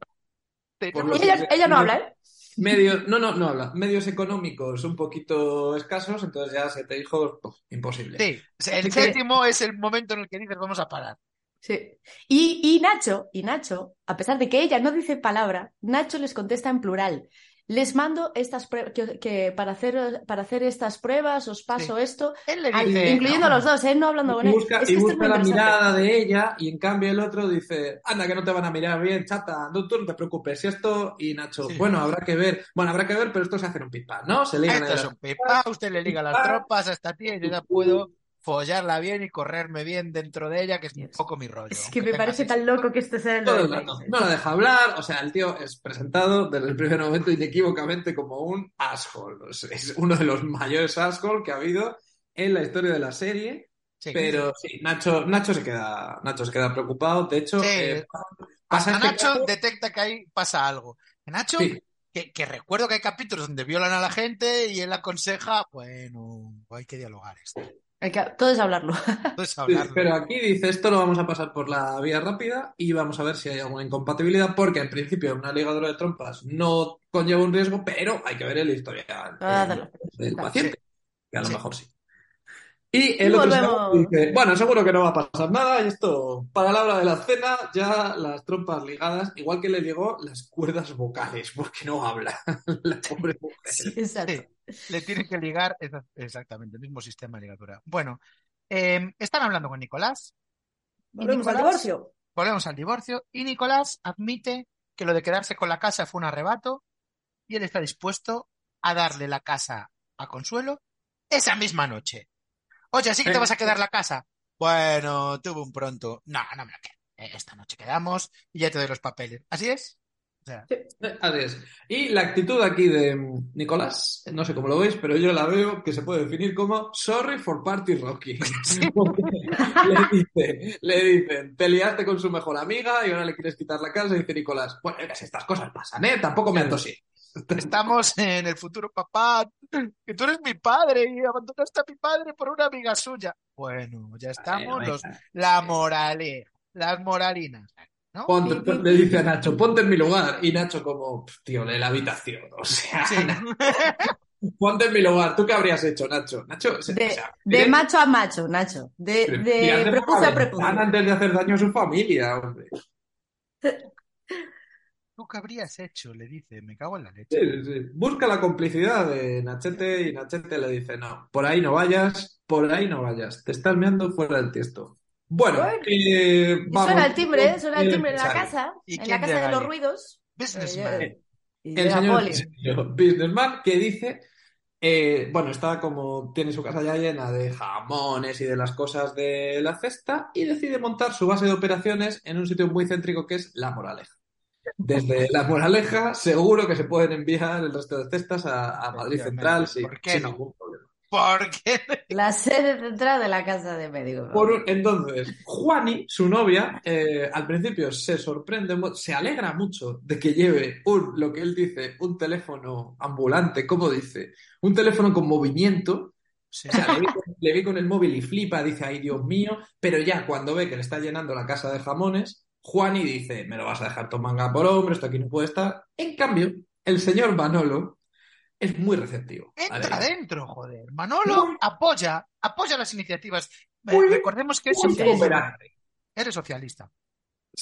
Ella, ella no habla, ¿eh?
Medios, no, no, no habla. Medios económicos un poquito escasos, entonces ya siete hijos, pues, imposible.
Sí. El séptimo es el momento en el que dices vamos a parar.
Sí. Y, y Nacho, y Nacho, a pesar de que ella no dice palabra, Nacho les contesta en plural. Les mando estas pruebas, que, que para, hacer, para hacer estas pruebas os paso esto,
Él le dice,
incluyendo a los dos, ¿eh? No hablando con él.
busca,
Es que
y
es
busca la mirada de ella y en cambio el otro dice, anda que no te van a mirar bien, chata, no, tú no te preocupes. Y esto, y Nacho,
Sí.
bueno, habrá que ver, bueno, habrá que ver, pero esto se hace en un pipa, ¿no? Se ligan
Esto es un pipa, usted le liga las tropas a esta tía y yo ya puedo follarla bien y correrme bien dentro de ella, que es un poco mi rollo.
Es que me parece tan loco que esto sea el
todo el
96.
rato. No la deja hablar, o sea, el tío es presentado desde el primer momento inequívocamente como un asshole. O sea, es uno de los mayores assholes que ha habido en la historia de la serie.
Sí.
Pero sí, Nacho, Nacho se queda, Nacho se queda preocupado. De hecho,
Sí.
eh, pasa
Hasta
este
Nacho
caso-
detecta que ahí pasa algo. Nacho,
Sí.
que, que recuerdo que hay capítulos donde violan a la gente y él aconseja, bueno, hay que dialogar esto.
Hay que- todo es hablarlo.
Pero aquí dice esto lo vamos a pasar por la vía rápida y vamos a ver si hay alguna incompatibilidad, porque en principio una ligadura de trompas no conlleva un riesgo, pero hay que ver el historial
Ah,
eh, del paciente, que a lo
Sí.
mejor sí. Y el
Y
otro dice, bueno, seguro que no va a pasar nada y esto, para la hora de la cena, ya las trompas ligadas, igual que le llegó las cuerdas vocales, porque no habla la pobre mujer.
Sí, exacto.
Sí, le tienen que ligar exactamente el mismo sistema de ligadura. Bueno, eh, están hablando con Nicolás.
Volvemos al divorcio.
Volvemos al divorcio y Nicolás admite que lo de quedarse con la casa fue un arrebato y él está dispuesto a darle la casa a Consuelo esa misma noche. Oye, ¿así que te
Eh,
vas a quedar la casa? Bueno, tuve un pronto. No, no me la quedo. Eh, Esta noche quedamos y ya te doy los papeles. ¿Así es? O sea,
Eh, Así es. Y la actitud aquí de mm, Nicolás, no sé cómo lo veis, pero yo la veo que se puede definir como sorry for party rocking. le, dice, le dicen, te liaste con su mejor amiga y ahora le quieres quitar la casa y dice Nicolás, bueno, estas cosas pasan, ¿eh? Tampoco me antosí.
Estamos en el futuro, papá, que tú eres mi padre y abandonaste a mi padre por una amiga suya. Bueno, ya estamos. Los, la moraleja, las moralinas. ¿no?
Ponte- pon- le dice a Nacho, ponte en mi lugar. Y Nacho como, "Pf, tío, lee la habitación. O sea,
Sí.
ponte en mi lugar. ¿Tú qué habrías hecho, Nacho? Nacho, se-
De,
o sea,
de
eres-
macho a macho, Nacho. De, de prepucio a prepucio.
antes de hacer daño a su familia, hombre.
¿Tú qué habrías hecho? Le dice, me cago en la leche.
sí, sí. Busca la complicidad de Nachete y Nachete le dice, no, por ahí no vayas, por ahí no vayas, te estás meando fuera del tiesto. Bueno,
Bueno.
eh, vamos
suena el timbre, ¿eh? Suena el timbre en la casa,
¿Y
en la casa de los ruidos.
Businessman.
Eh, y
El señor businessman que dice, eh, bueno, está como, tiene su casa ya llena de jamones y de las cosas de la cesta y decide montar su base de operaciones en un sitio muy céntrico que es La Moraleja. Desde La Moraleja seguro que se pueden enviar el resto de cestas a, a Madrid. Central sí,
¿Por qué
sin
no?
ningún problema.
¿Por qué?
La sede central de la casa de médico.
Por un- entonces, Juani, su novia, eh, al principio se sorprende, se alegra mucho de que lleve un, lo que él dice, un teléfono ambulante, como dice, un teléfono con movimiento.
Sí.
O sea, le ve, con- le ve con el móvil y flipa, dice, ay Dios mío, pero ya cuando ve que le está llenando la casa de jamones, Juani dice, me lo vas a dejar tu manga por hombre, esto aquí no puede estar. En cambio, el señor Manolo es muy receptivo.
Entra
¿vale?
dentro, joder. Manolo apoya, apoya las iniciativas. Eh,
Muy-
Recordemos que es socialista. Eres socialista.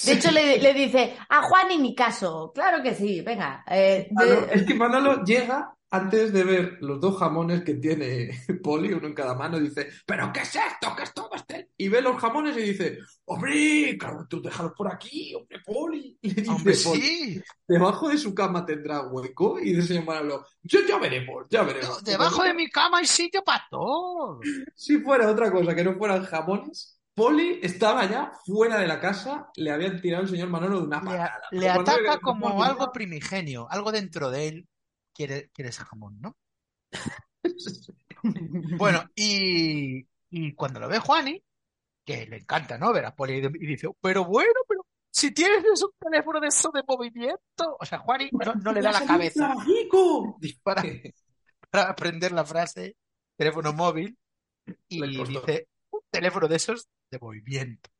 De hecho, le, le dice, a Juan y mi caso. Claro que sí, venga. eh, de-
Manolo- es que Manolo llega antes de ver los dos jamones que tiene Poli, uno en cada mano, dice, ¿pero qué es esto? ¿Qué es todo este? Y ve los jamones y dice, hombre, claro, tú déjalos por aquí, hombre, Poli. Le dice
Hombre, sí.
debajo de su cama tendrá hueco. Y dice señor Manolo, yo ya veremos, ya veremos.
Debajo de mi cama hay sitio para todo.
Si fuera otra cosa que no fueran jamones, Poli estaba ya fuera de la casa, le habían tirado el señor Manolo de una patada.
le ataca como algo primigenio, algo dentro de él quiere, quiere ese jamón, ¿no? Bueno, y, y cuando lo ve Juani, que le encanta, ¿no? Ver a Poli y dice, pero bueno, pero si tienes un teléfono de eso de movimiento. O sea, Juani no, no le da la cabeza para, para aprender la frase teléfono móvil y dice, un teléfono de esos de movimiento.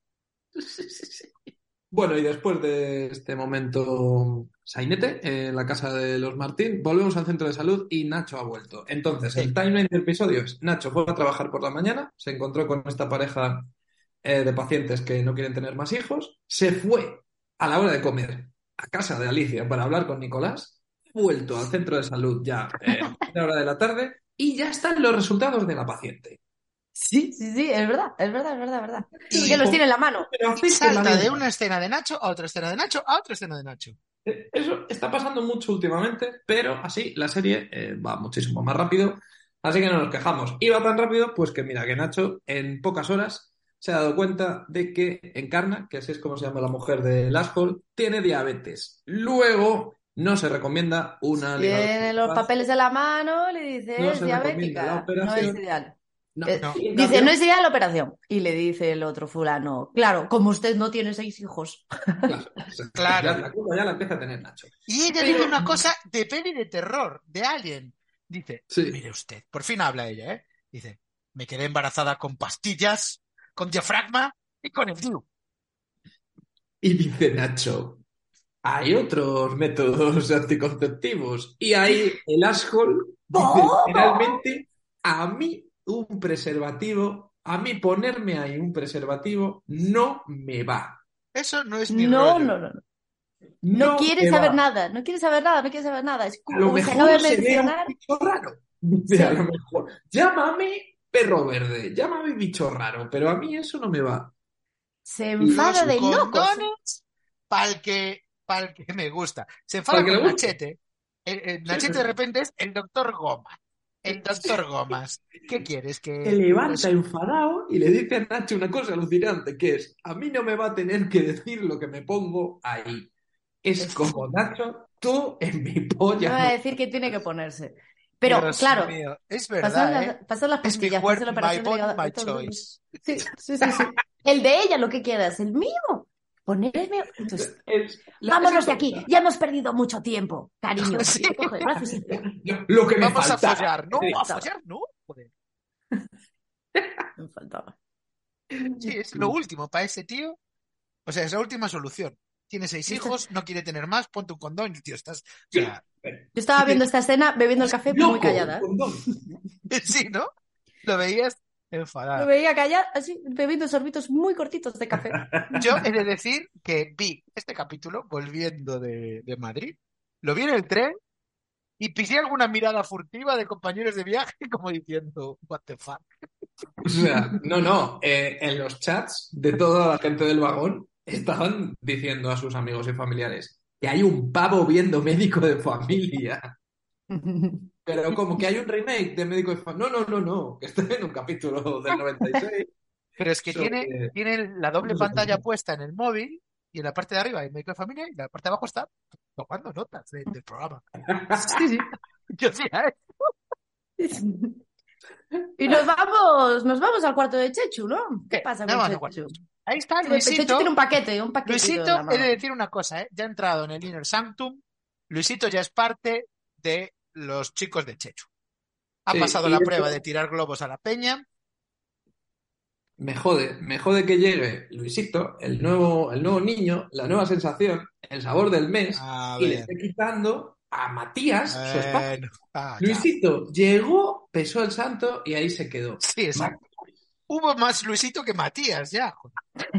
Bueno, y después de este momento sainete en la casa de los Martín, volvemos al centro de salud y Nacho ha vuelto. Entonces, el timeline del episodio es, Nacho fue a trabajar por la mañana, se encontró con esta pareja eh, de pacientes que no quieren tener más hijos, se fue a la hora de comer a casa de Alicia para hablar con Nicolás, vuelto al centro de salud ya eh, a la hora de la tarde y ya están los resultados de la paciente.
Sí, sí, sí, es verdad, es verdad, es verdad, es verdad.
Y
que los tiene en la mano.
Pero
salta de una escena de Nacho a otra escena de Nacho a otra escena de Nacho.
Eh, Eso está pasando mucho últimamente, pero así la serie eh, va muchísimo más rápido, así que no nos quejamos. Y va tan rápido, pues que mira, que Nacho en pocas horas se ha dado cuenta de que Encarna, que así es como se llama la mujer de Lashol, tiene diabetes. Luego no se recomienda una
Tiene los papeles en la mano, le dice,
No
es diabética. No es ideal.
No,
Eh,
no.
Dice, no es ideal la operación. Y le dice el otro fulano, claro, como usted no tiene seis hijos.
Claro,
Claro.
ya la culpa ya la empieza a tener Nacho.
Y ella dice una cosa de peli de terror, de Alien. Dice,
Sí.
mire usted, por fin habla ella, ¿eh? Dice, me quedé embarazada con pastillas, con diafragma y con el DIU.
Y dice Nacho, hay otros métodos anticonceptivos. Y ahí el asshole dice
¡Oh!
literalmente, a mí un preservativo, a mí ponerme ahí un preservativo no me va.
Eso no es mi
No,
rollo.
no, no. no. No
No
quiere saber
va.
nada, no quiere saber nada, no quiere saber nada. Es
A lo
como se
mejor se ve un
mencionar.
bicho raro.
Sí.
a lo mejor, llámame perro verde, llámame bicho raro, pero a mí eso no me va.
Se enfada
Los
de locos.
condones pa'l que, pa'l que me gusta. Se enfada con
le guste.
Nachete. El, el Nachete de repente es el doctor Goma. El doctor Gomas. ¿Qué quieres? Que
Se levanta enfadado y le dice a Nacho una cosa alucinante, que es, a mí no me va a tener que decir lo que me pongo ahí. Es
Es-
como, Nacho, tú en mi
Me
polla.
va a
no".
decir que tiene que ponerse. Pero,
Dios
claro,
mío, es verdad,
las,
¿eh?
pasan las pastillas, pasan la
my body,
hígado,
my
todo.
choice.
Sí, sí, sí, sí. El de ella, lo que quieras. El mío, ponerme. Entonces,
Es
vámonos de aquí. Ya hemos perdido mucho tiempo, cariño.
Sí.
Coge y-
Lo- Lo que me
Vamos a
faltaba.
follar, ¿no?
Sí.
A follar, ¿no? Joder.
Me faltaba.
Sí, es lo último para ese tío. O sea, es la última solución. Tiene seis hijos, no quiere tener más, ponte un condón y tío, estás. O sea,
Yo estaba viendo esta escena bebiendo el café muy callada. ¿eh?
condón.
sí, ¿no? Lo veías
Lo
enfadado.
veía callar así, bebiendo sorbitos muy cortitos de café.
Yo he de decir que vi este capítulo volviendo de, de Madrid, lo vi en el tren y pisé alguna mirada furtiva de compañeros de viaje como diciendo, what the fuck.
O sea, no, no. eh, en los chats de toda la gente del vagón estaban diciendo a sus amigos y familiares que hay un pavo viendo médico de familia. Pero como que hay un remake de médico de familia. No, no, no, no. Que está en un capítulo del 96.
Pero es que
Sobre-
tiene, tiene la doble pantalla puesta en el móvil y en la parte de arriba hay médico de familia y en la parte de abajo está tomando notas de- del programa. Sí, sí. Yo decía, ¿eh?
Y nos vamos, nos vamos al cuarto de Chechu, ¿no? ¿Qué
¿Qué?
pasa
No,
con
no,
Chechu?
Ahí está
Chechu
Luisito.
tiene un paquete, un paquete.
Luisito, he de decir una cosa, ¿eh? Ya ha entrado en el Inner Sanctum. Luisito ya es parte de los chicos de Chechu. Ha
Sí,
pasado la prueba de tirar globos a la peña.
Me jode, me jode que llegue Luisito, el nuevo, el nuevo niño, la nueva sensación, el sabor del mes,
A
y le esté quitando a Matías su espacio.
Ah, ya.
Luisito llegó, pesó el santo y ahí se quedó.
Sí, exacto. Hubo más Luisito que Matías ya. joder.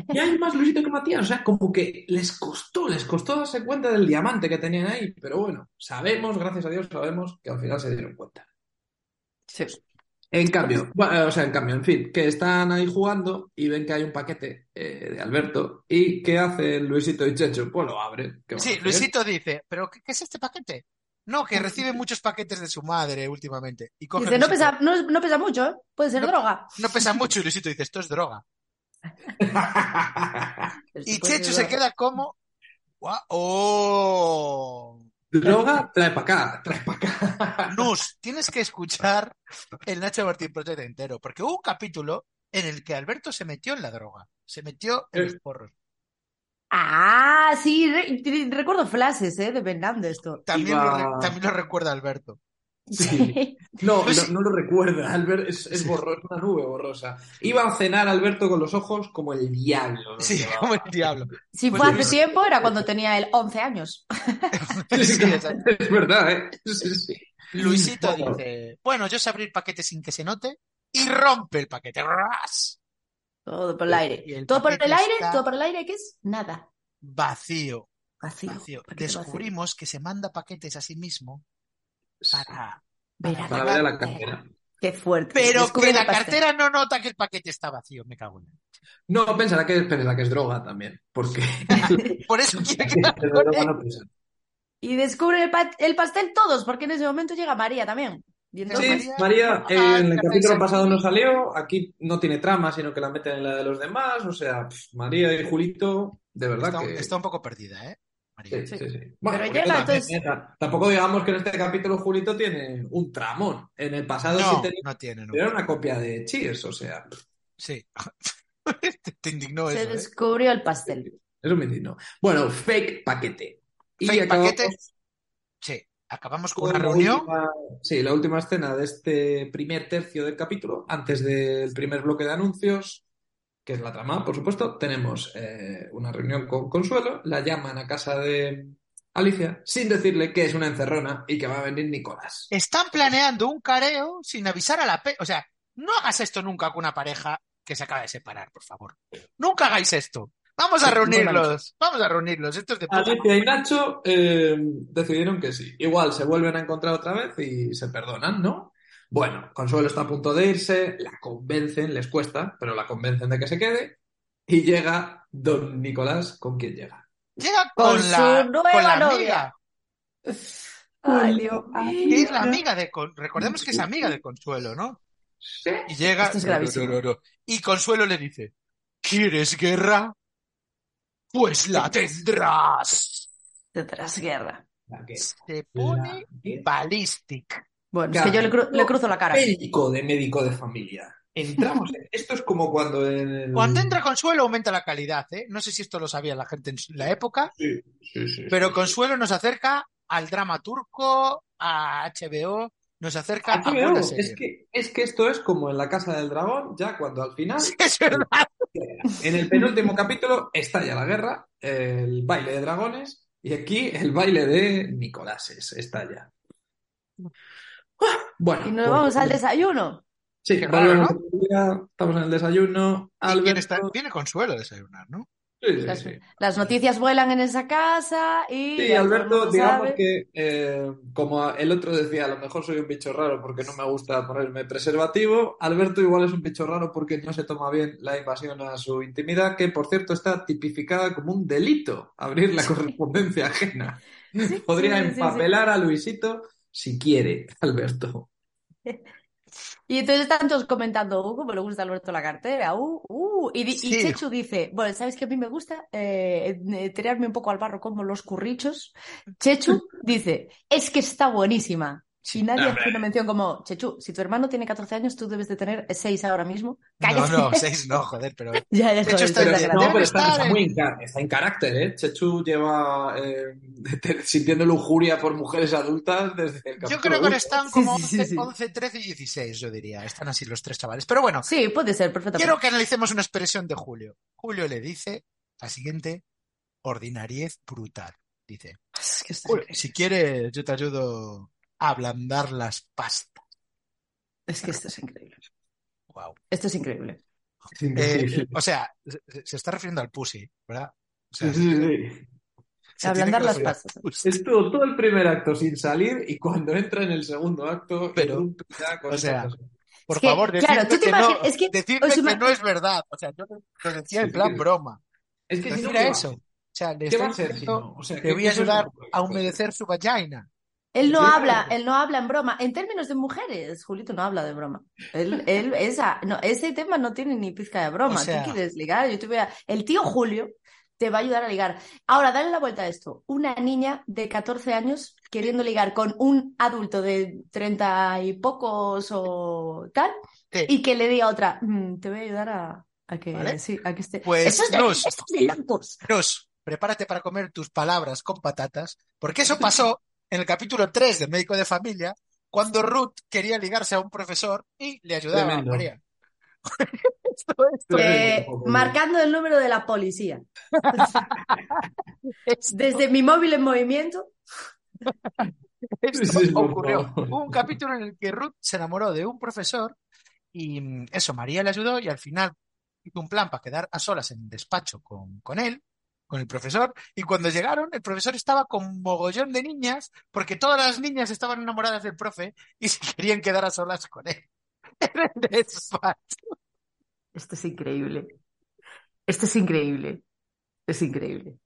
Y hay más Luisito que Matías, o sea, como que les costó, les costó darse cuenta del diamante que tenían ahí, pero bueno, sabemos, gracias a Dios, sabemos que al final se dieron cuenta.
Sí.
En cambio, bueno, o sea, en cambio, en fin, que están ahí jugando y ven que hay un paquete eh, de Alberto y ¿qué hace Luisito y Checho? Pues lo abre. ¿Qué van a
Sí? Luisito dice, ¿pero qué, qué es este paquete? No, que recibe muchos paquetes de su madre últimamente. Y coge
Dice, no pesa, no, no pesa mucho, ¿eh? Puede ser
No.
droga.
No pesa mucho y Luisito dice, esto es droga. Y
ser
se queda como... "Guau, ¡Oh!
Droga, trae para acá, trae para acá.
Nus, tienes que escuchar el Nacho Martín Project entero, porque hubo un capítulo en el que Alberto se metió en la droga, se metió en los porros.
Ah, sí, re- re- recuerdo flashes, ¿eh? De Fernando esto.
También, lo, también lo recuerda Alberto.
Sí. No,
Pues
no, no lo recuerda, Albert, es, es borroso, una nube borrosa. Iba a cenar Alberto con los ojos como el diablo. ¿no?
Sí, como el diablo.
Si
Pues
fue hace tiempo, era cuando tenía él 11 años.
Sí.
Es verdad, ¿eh? Sí, sí.
Luisito
Bueno.
dice, bueno, yo sé abrir paquetes sin que se note, y rompe el paquete. ¡Ras!
Todo por el aire.
El
todo por el aire, todo por el aire, ¿qué es? Nada.
Vacío.
Vacío.
vacío.
paquete vacío.
Descubrimos que se manda paquetes a sí mismo para...
Ver a
Para
la
ver a la
cartera. Qué fuerte.
Pero
Descubre
que la cartera no nota que el paquete está vacío, me cago en él.
No, pensará que, pensará que es droga también, porque
Por eso quiere
que no.
Y descubren el, pa- el pastel todos, porque en ese momento llega María también. Y entonces,
Sí,
María-
María, eh, en el capítulo pasado no salió, aquí no tiene trama, sino que la meten en la de los demás, o sea, pff, María y Julito, de verdad
Está,
que...
está un poco perdida, ¿eh? María.
Sí,
Sí.
sí, sí. Bueno,
Pero
Julito
llega,
también,
entonces-
¿eh? Ta- Tampoco digamos que en este capítulo Julito tiene un tramón. En el pasado sí
No,
tenía
no tiene, no.
era una copia de Cheers, o sea,
Sí. te, te indignó
se
eso, ¿eh?
descubrió el pastel.
eso me indigno. Bueno, fake paquete. Y
Fake
acabamos
paquete. Sí. Acabamos con una
la
reunión.
última- sí, la última escena de este primer tercio del capítulo, antes del primer bloque de anuncios, que es la trama, por supuesto. Tenemos eh, una reunión con Consuelo, la llaman a casa de Alicia sin decirle que es una encerrona y que va a venir Nicolás.
Están planeando un careo sin avisar a la pe... O sea, no hagas esto nunca con una pareja que se acaba de separar, por favor. Nunca hagáis esto. Vamos a reunirlos. Vamos a reunirlos. Esto es de
Alicia y Nacho eh, decidieron que sí. Igual se vuelven a encontrar otra vez y se perdonan, ¿no? Bueno, Consuelo está a punto de irse, la convencen, les cuesta, pero la convencen de que se quede. Y llega Don Nicolás, ¿con quién llega?
Llega
Con
con,
su
la,
nueva
con la
novia.
amiga,
Ay, Dios mío.
es la amiga de Con- recordemos que es amiga de Consuelo, ¿no?
Sí.
Y llega
Esto es
no, no,
gravísimo.
no, no. y Consuelo le dice, ¿quieres guerra? Pues la tendrás.
De trasguerra.
La que-
Se pone
la-
Bueno, es que yo le, cru- le cruzo la cara.
Médico de médico de familia. Entramos en... Esto es como cuando en el...
Cuando entra Consuelo aumenta la calidad, ¿eh? No sé si esto lo sabía la gente en la época,
Sí, sí, sí,
pero
sí.
Consuelo nos acerca al drama turco, a HBO, nos acerca a
HBO,
buena serie.
es que, es que esto es como en la Casa del Dragón, ya cuando al final
Es verdad.
En el penúltimo capítulo estalla la guerra, el baile de dragones, y aquí el baile de Nicoláses estalla. Bueno,
Y nos vamos al desayuno.
Sí,
Qué raro,
volvemos al día, estamos en el desayuno.
¿Y quién
Alberto-
está? Viene Consuelo a desayunar, ¿no?
Sí, sí,
Las,
sí.
las noticias vuelan en esa casa y
Sí, Alberto, digamos
sabe.
que eh, como el otro decía, a lo mejor soy un bicho raro porque no me gusta ponerme preservativo, Alberto igual es un bicho raro porque no se toma bien la invasión a su intimidad, que por cierto está tipificada como un delito, abrir la correspondencia ajena.
Sí,
Podría
sí, sí, sí.
empapelar a Luisito si quiere, Alberto.
Y entonces están todos comentando, uh, cómo le gusta a Alberto la cartera, uh, uh. Y, di- y
Sí.
Chechu dice, bueno, ¿sabes que a mí me gusta? Eh, eh, tirarme un poco al barro como los currichos. Chechu dice, es que está buenísima. Y nadie hace una mención como, Chechu, si tu hermano tiene 14 años, tú debes de tener 6 ahora mismo.
No,
Cállate.
no, seis no, joder, pero
Ya, ya,
Chechu
joder,
está no,
No, pero está, está
en-
muy en, ca- está en carácter, ¿eh? Chechu lleva eh, sintiendo lujuria por mujeres adultas desde el
yo
capítulo
creo que ahora están como
sí, sí,
11,
sí.
11, 13 y 16, yo diría. Están así los tres chavales. Pero bueno,
Sí, puede ser, perfectamente.
quiero que analicemos una expresión de Julio. Julio le dice la siguiente ordinariez brutal. Dice,
Es que esto es
"Julio,
increíble.
si quieres, yo te ayudo ablandar las pastas.
Es que esto es increíble.
Wow.
Esto es increíble.
Eh, o sea, se, está refiriendo al pussy, ¿verdad? O sea,
Sí, sí, sí.
se
Ablandar las pastas.
Estuvo todo el primer acto sin salir y cuando entra en el segundo acto,
Pero,
irrumpe ya con
o sea. Por
Es que,
favor,
claro,
decidme
tú te
que, no,
imaginas- es que
que no es verdad. O sea, yo lo decía en plan
sí.
broma.
Es que si no,
Decir
¿qué va a
eso. O sea, le
¿Qué
estoy
va a ser si
diciendo,
no? O sea,
te
¿qué-
voy a ayudar a humedecer su vagina.
Él no habla, él no habla en broma. En términos de mujeres, Julito no habla de broma. Él, él, esa, no, ese tema no tiene ni pizca de broma.
O sea-
Tú quieres ligar, yo te voy a... El tío Julio te va a ayudar a ligar. Ahora, dale la vuelta a esto. Una niña de 14 años queriendo ligar con un adulto de 30 y pocos o tal,
Sí.
y que le diga a otra, "Mm, te voy a ayudar a, a que,
¿Vale?
sí, a que esté...
Pues,
Esto es de,
Luz.
esto es de locos.
Nus, prepárate para comer tus palabras con patatas, porque eso pasó en el capítulo 3 de Médico de Familia, cuando Ruth quería ligarse a un profesor y le ayudaba
Tremendo.
a María. esto, esto,
Eh,
Tremendo.
marcando el número de la policía. Desde mi móvil en movimiento,
esto ocurrió. Hubo un capítulo en el que Ruth se enamoró de un profesor y mm, eso, María le ayudó y al final hizo un plan para quedar a solas en el despacho con, con él con el profesor y cuando llegaron el profesor estaba con mogollón de niñas porque todas las niñas estaban enamoradas del profe y se querían quedar a solas con él. Era el despacho.
Esto es increíble. Esto es increíble. Es increíble.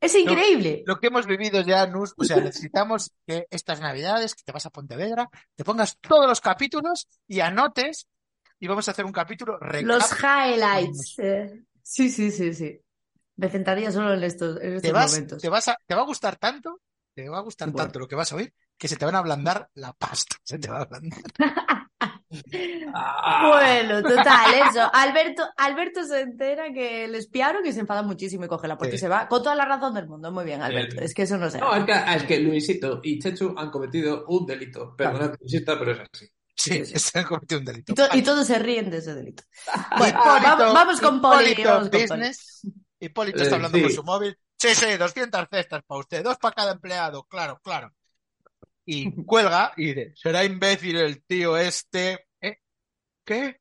Es increíble.
Lo que hemos vivido ya, Nus, o sea, necesitamos que estas navidades, que te vas a Pontevedra, te pongas todos los capítulos y anotes y vamos a hacer un capítulo.
Los highlights. eh. Sí, sí, sí, sí. Me centraría solo en estos, en estos
Te, vas,
momentos.
te, vas a, te va a gustar tanto, te va a gustar
Bueno.
tanto lo que vas a oír, que se te van a ablandar la pasta. Se te va a ablandar.
Ah,
Bueno, total, eso. Alberto, Alberto se entera que le espiaron y se enfada muchísimo y coge la puerta
Sí.
y se va. Con toda la razón del mundo. Muy bien, Alberto. Es que eso no se
No,
hace.
es que, es que Luisito y Chechu han cometido un delito. Perdona que insista, pero es así.
Sí, se han cometido un delito.
Y, to- y
Vale.
todos se ríen de ese delito. Bueno,
Hipólito-
vamos, vamos con Poli. Vamos con Poli.
Hipólito
Eh,
está hablando
sí.
con su móvil. Sí, sí, 200 cestas para usted, dos para cada empleado, claro, claro. Y cuelga y dice, será imbécil el tío este. ¿Eh? ¿Qué?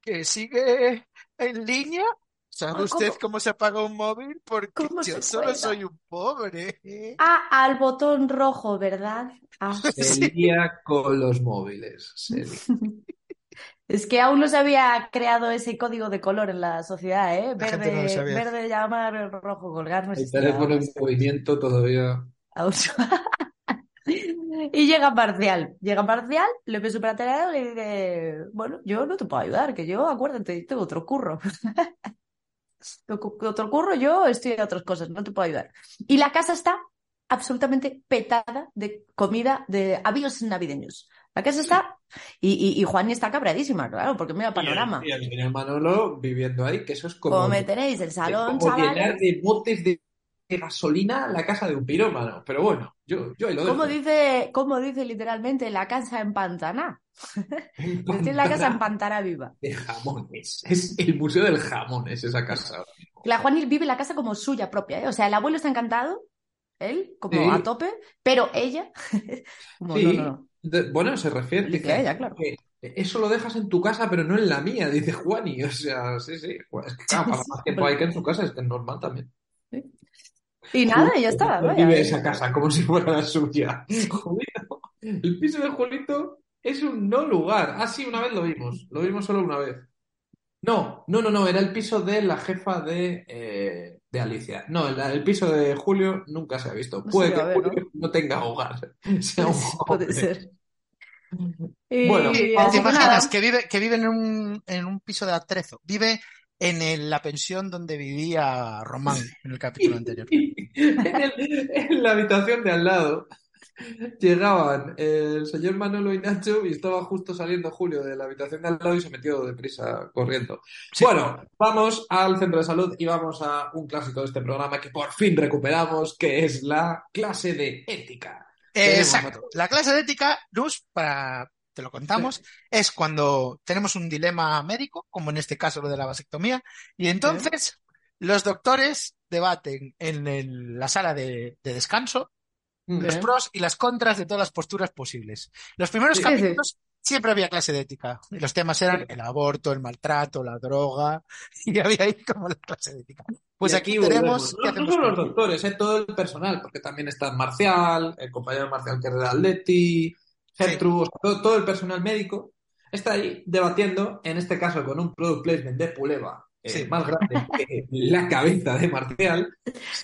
¿Que sigue en línea? ¿Sabe usted cómo se apaga un móvil? Porque
¿Cómo
yo solo soy un pobre.
Ah, al botón rojo, ¿verdad? Ah.
Se lía con los móviles.
Es que aún no se había creado ese código de color en la sociedad, ¿eh?
La gente no
Verde, verde llamar, rojo colgar, no
El teléfono en movimiento todavía.
Y llega Parcial. Llega Parcial, le ve súper atareado y le dice, bueno, yo no te puedo ayudar, que yo, acuérdate, tengo otro curro. Tengo otro curro, yo estoy a otras cosas, no te puedo ayudar. Y la casa está absolutamente petada de comida, de avíos navideños. La casa está... Y, y, y Juani está cabradísima, claro, porque mira panorama.
Y el, y el Manolo viviendo ahí, que eso es como,
Como me tenéis el salón,
como llenar de botes de, gasolina la casa de un pirómano. Pero bueno, yo, yo ahí lo dejo.
¿Cómo dice, cómo dice literalmente la casa en Pantaná? La casa en Pantana viva.
de jamones. Es el museo del jamón, es esa casa.
La Juanil vive la casa como suya propia, ¿eh? O sea, el abuelo está encantado, él, como
Sí.
a tope, pero ella, como,
Sí.
no, no, no.
De- bueno, se refiere.
Dice
dice
ella, claro.
que eso lo dejas en tu casa, pero no en la mía, dice Juani. O sea, sí, sí. Es que claro, pasa más tiempo ahí que en su casa, es que es normal también.
Y nada, y ya está, vaya.
Vive esa casa como si fuera la suya. Julito, el piso de Julito es un no lugar. Ah, sí, una vez lo vimos. Lo vimos solo una vez. No, no, no, no. Era el piso de la jefa de, eh, de Alicia. No, el, el piso de Julio nunca se ha visto. Puede que
ver,
Julio no tenga hogar. Sea un
Puede ser. Y
Bueno,
¿Te
que
imaginas que vive, que vive en un, en un piso de atrezo? Vive en el- la pensión donde vivía Román en el capítulo anterior.
En, el- en la habitación de al lado llegaban el señor Manolo y Nacho y estaba justo saliendo Julio de la habitación de al lado y se metió deprisa corriendo.
Sí.
Bueno, vamos al centro de salud y vamos a un clásico de este programa que por fin recuperamos, que es la clase de ética.
Exacto. La clase de ética, Luz, para te lo contamos, es cuando tenemos un dilema médico, como en este caso lo de la vasectomía, y entonces los doctores debaten en el- la sala de, de descanso Los pros y las contras de todas las posturas posibles. Los primeros
Sí,
sí.
capítulos siempre había clase de ética. Y los temas eran el aborto, el maltrato, la droga, y había ahí como la clase de ética. Pues
Y
aquí
volvemos.
tenemos, ¿qué
No, no solo los doctores, eh, todo el personal, porque también está Marcial, el compañero Marcial que es de Atleti, Gertrude, todo, todo el personal médico está ahí debatiendo, en este caso con un product placement de Puleva
Sí.
más grande que la cabeza de Marcial.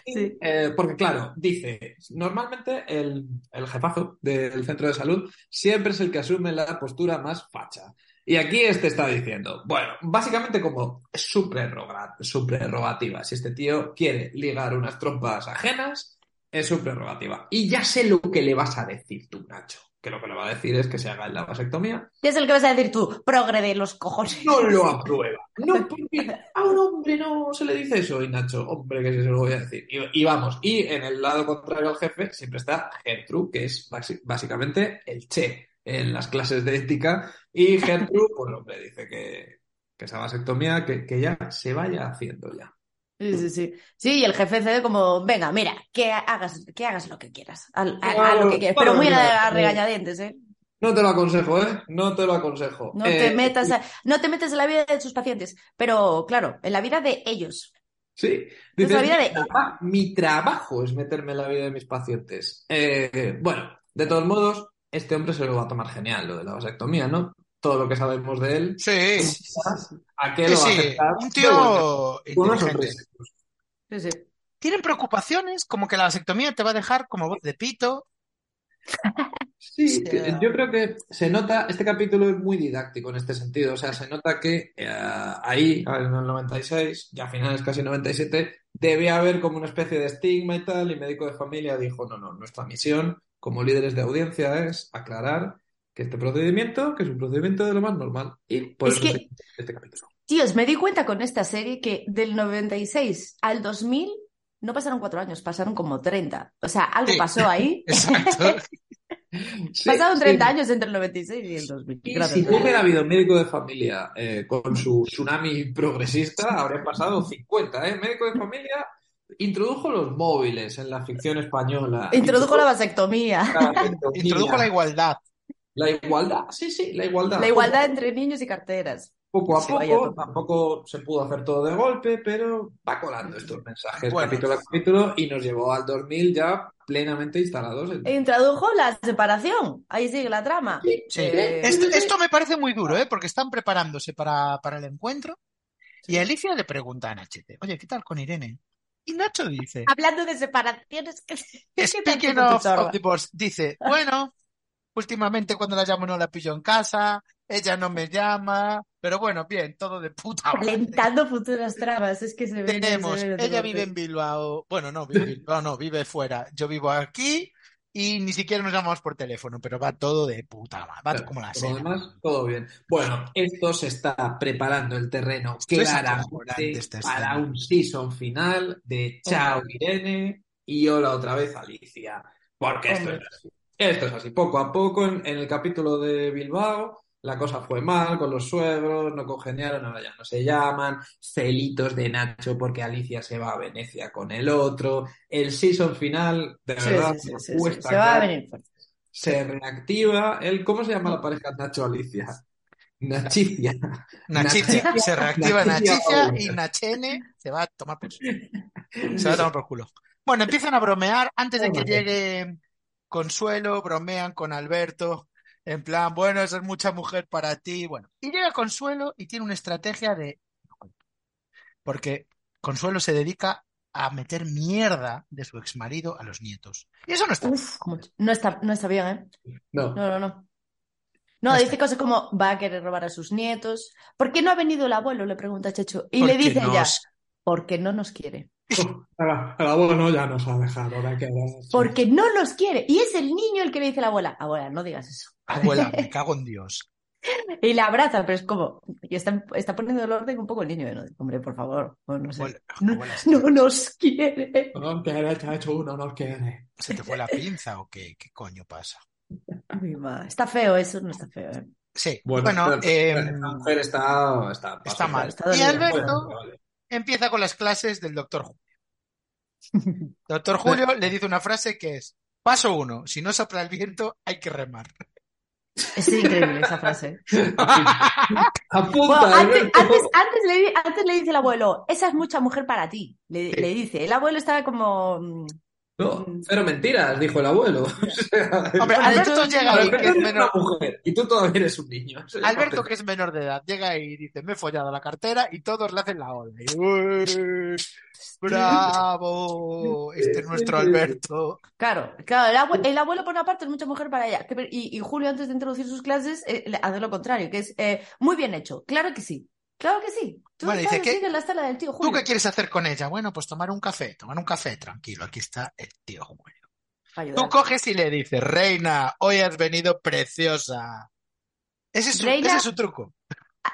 Sí.
Eh, porque claro, dice, normalmente el, el jefazo del centro de salud siempre es el que asume la postura más facha. Y aquí este está diciendo, bueno, básicamente como su prerrogativa. Si este tío quiere ligar unas trompas ajenas, es su prerrogativa. Y ya sé lo que le vas a decir tú, Nacho. Que lo que le va a decir es que se haga la vasectomía.
¿Qué es el que vas a decir tú? Progre de los cojones.
No lo aprueba. No, porque a un hombre no se le dice eso. Y Nacho, hombre, que se lo voy a decir. Y, y vamos, y en el lado contrario al jefe siempre está Gertrude, que es básicamente el che en las clases de ética. Y Gertrude, pues hombre, dice que, que esa vasectomía, que, que ya se vaya haciendo ya.
Sí, sí, sí. Sí, y el jefe cede como, venga, mira, que hagas, que hagas lo que quieras. Haz- haz lo que quieras. Pero muy a, a regañadientes, ¿eh?
No te lo aconsejo, ¿eh? No te lo aconsejo.
No
Eh,
te metas, a- no te metes en la vida de tus pacientes. Pero, claro, en la vida de ellos.
Sí.
Es
Dice,
la vida
mi,
de-
traba- mi trabajo es meterme en la vida de mis pacientes. Eh, bueno, de todos modos, este hombre se lo va a tomar genial, lo de la vasectomía, ¿no? Todo lo que sabemos de él,
Sí,
¿a qué
sí,
lo va a aceptar?
un tío inteligente.
Sí, sí.
Tienen preocupaciones como que la vasectomía te va a dejar como voz de pito.
Sí,
Sí.
que yo creo que se nota, este capítulo es muy didáctico en este sentido, o sea, se nota que eh, ahí, en el 96, ya a finales casi 97, debía haber como una especie de estigma y tal, y médico de familia dijo, no, no, nuestra misión como líderes de audiencia es aclarar que este procedimiento, que es un procedimiento de lo más normal, y por
Es
eso
que-
este capítulo.
Tíos, me di cuenta con esta serie que del 96 al 2000 no pasaron cuatro años, pasaron como 30. O sea, algo
Sí.
pasó ahí.
Exacto.
Sí,
Pasaron
sí.
30 años entre el 96 y el 2000.
Y
Gracias.
si no hubiera habido médico de familia eh, con su tsunami progresista, habrían pasado 50, ¿eh? Médico de familia introdujo los móviles en la ficción española.
Introdujo la vasectomía.
la vasectomía,
Introdujo la igualdad.
La igualdad, sí, sí, la igualdad.
La igualdad entre niños y carteras.
Poco a
Sí,
poco, tampoco se pudo hacer todo de golpe, pero va colando estos mensajes
Bueno.
capítulo a capítulo y nos llevó al 2000 ya plenamente instalados. en-
Introdujo la separación. Ahí sigue la trama.
Sí,
Sí.
Eh,
Esto, esto me parece muy duro, ¿eh? Porque están preparándose para, para el encuentro y Alicia le pregunta a Nachete, oye, ¿qué tal con Irene? Y Nacho dice,
Hablando de separaciones, que
speaking of, of divorce, dice, bueno, últimamente cuando la llamo no la pillo en casa, ella no me llama, pero bueno, bien, todo de puta madre.
Calentando futuras tramas. Es que se ve.
Tenemos,
se ve-
ella vive en Bilbao, bueno, no, vive en Bilbao, no, vive fuera, yo vivo aquí y ni siquiera nos llamamos por teléfono, pero va todo de puta madre, va
Claro,
como la seda.
demás, todo bien. Bueno, esto se está preparando el terreno claramente
esta
para un season final de Chao Irene y hola otra vez Alicia. Porque esto es así. Esto es así. Poco a poco, en, en el capítulo de Bilbao, la cosa fue mal con los suegros, no congeniaron, ahora ya no se llaman, celitos de Nacho porque Alicia se va a Venecia con el otro. El season final, de
Sí,
verdad,
sí, sí,
nos
sí, sí.
cuesta
Se va a venir
se reactiva el ¿cómo se llama la pareja Nacho Alicia? Nachicia.
Nachicia,
Nachicia-
se reactiva
Nachicia
y Nachene se va a tomar por, se va a tomar por culo. Bueno, empiezan a bromear antes de que llegue Consuelo, bromean con Alberto, en plan, bueno, esa es mucha mujer para ti, bueno. Y llega Consuelo y tiene una estrategia de... Porque Consuelo se dedica a meter mierda de su exmarido a los nietos. Y eso no está bien.
Uf. No está, no está bien, ¿eh?
No,
No, no, no. No,
No
dice
está.
cosas como va a querer robar a sus nietos. ¿Por qué no ha venido el abuelo? Le pregunta Checho. Y
Porque
le dice ella,
nos-
porque no nos quiere.
el abuelo ya nos ha dejado, ahora que
Porque no nos quiere. Y es el niño el que le dice a la abuela, abuela, no digas eso.
Abuela, me cago en Dios.
Y la abraza, pero es como, y está, está poniendo el orden un poco el niño. ¿no? Hombre, por favor, bueno, no sé.
Abuela,
No,
abuela, ¿se,
no nos quiere.
No nos quiere, uno nos quiere.
se te fue la pinza o qué, qué coño pasa?
Está feo eso, no está feo. ¿eh?
Sí,
Bueno,
bueno,
pero- mujer está, está,
está mal.
está
Y. Alberto
Vale, vale.
Empieza con las clases del doctor Julio. Doctor Julio le dice una frase que es, paso uno, si no sopla el viento hay que remar.
Es increíble esa frase.
Apunta,
Bueno, antes,
Alberto.
antes, antes le, di- antes le dice el abuelo, esa es mucha mujer para ti. Le, le dice. El abuelo estaba como.
No, pero mentiras, dijo el abuelo. O sea,
Hombre, Alberto llega ahí, que es menor,
una mujer y tú todavía eres un niño.
Alberto, que es menor de edad, llega ahí y dice, me he follado la cartera y todos le hacen la ola. Y, "Ué, ¡Bravo! Este es nuestro Alberto.
Claro, claro, el, abue- el abuelo por una parte es mucha mujer para ella. Y, y Julio, antes de introducir sus clases, eh, hace lo contrario, que es eh, muy bien hecho. Claro que sí. Claro que sí. Tú
Bueno, dice que-
la estela del tío
¿Tú
Julio.
qué quieres hacer con ella? Bueno, pues tomar un café, tomar un café, tranquilo, aquí está el tío Julio.
Para
Tú coges y le dices, Reina, hoy has venido preciosa. Ese es su,
Reina-
ese es su truco.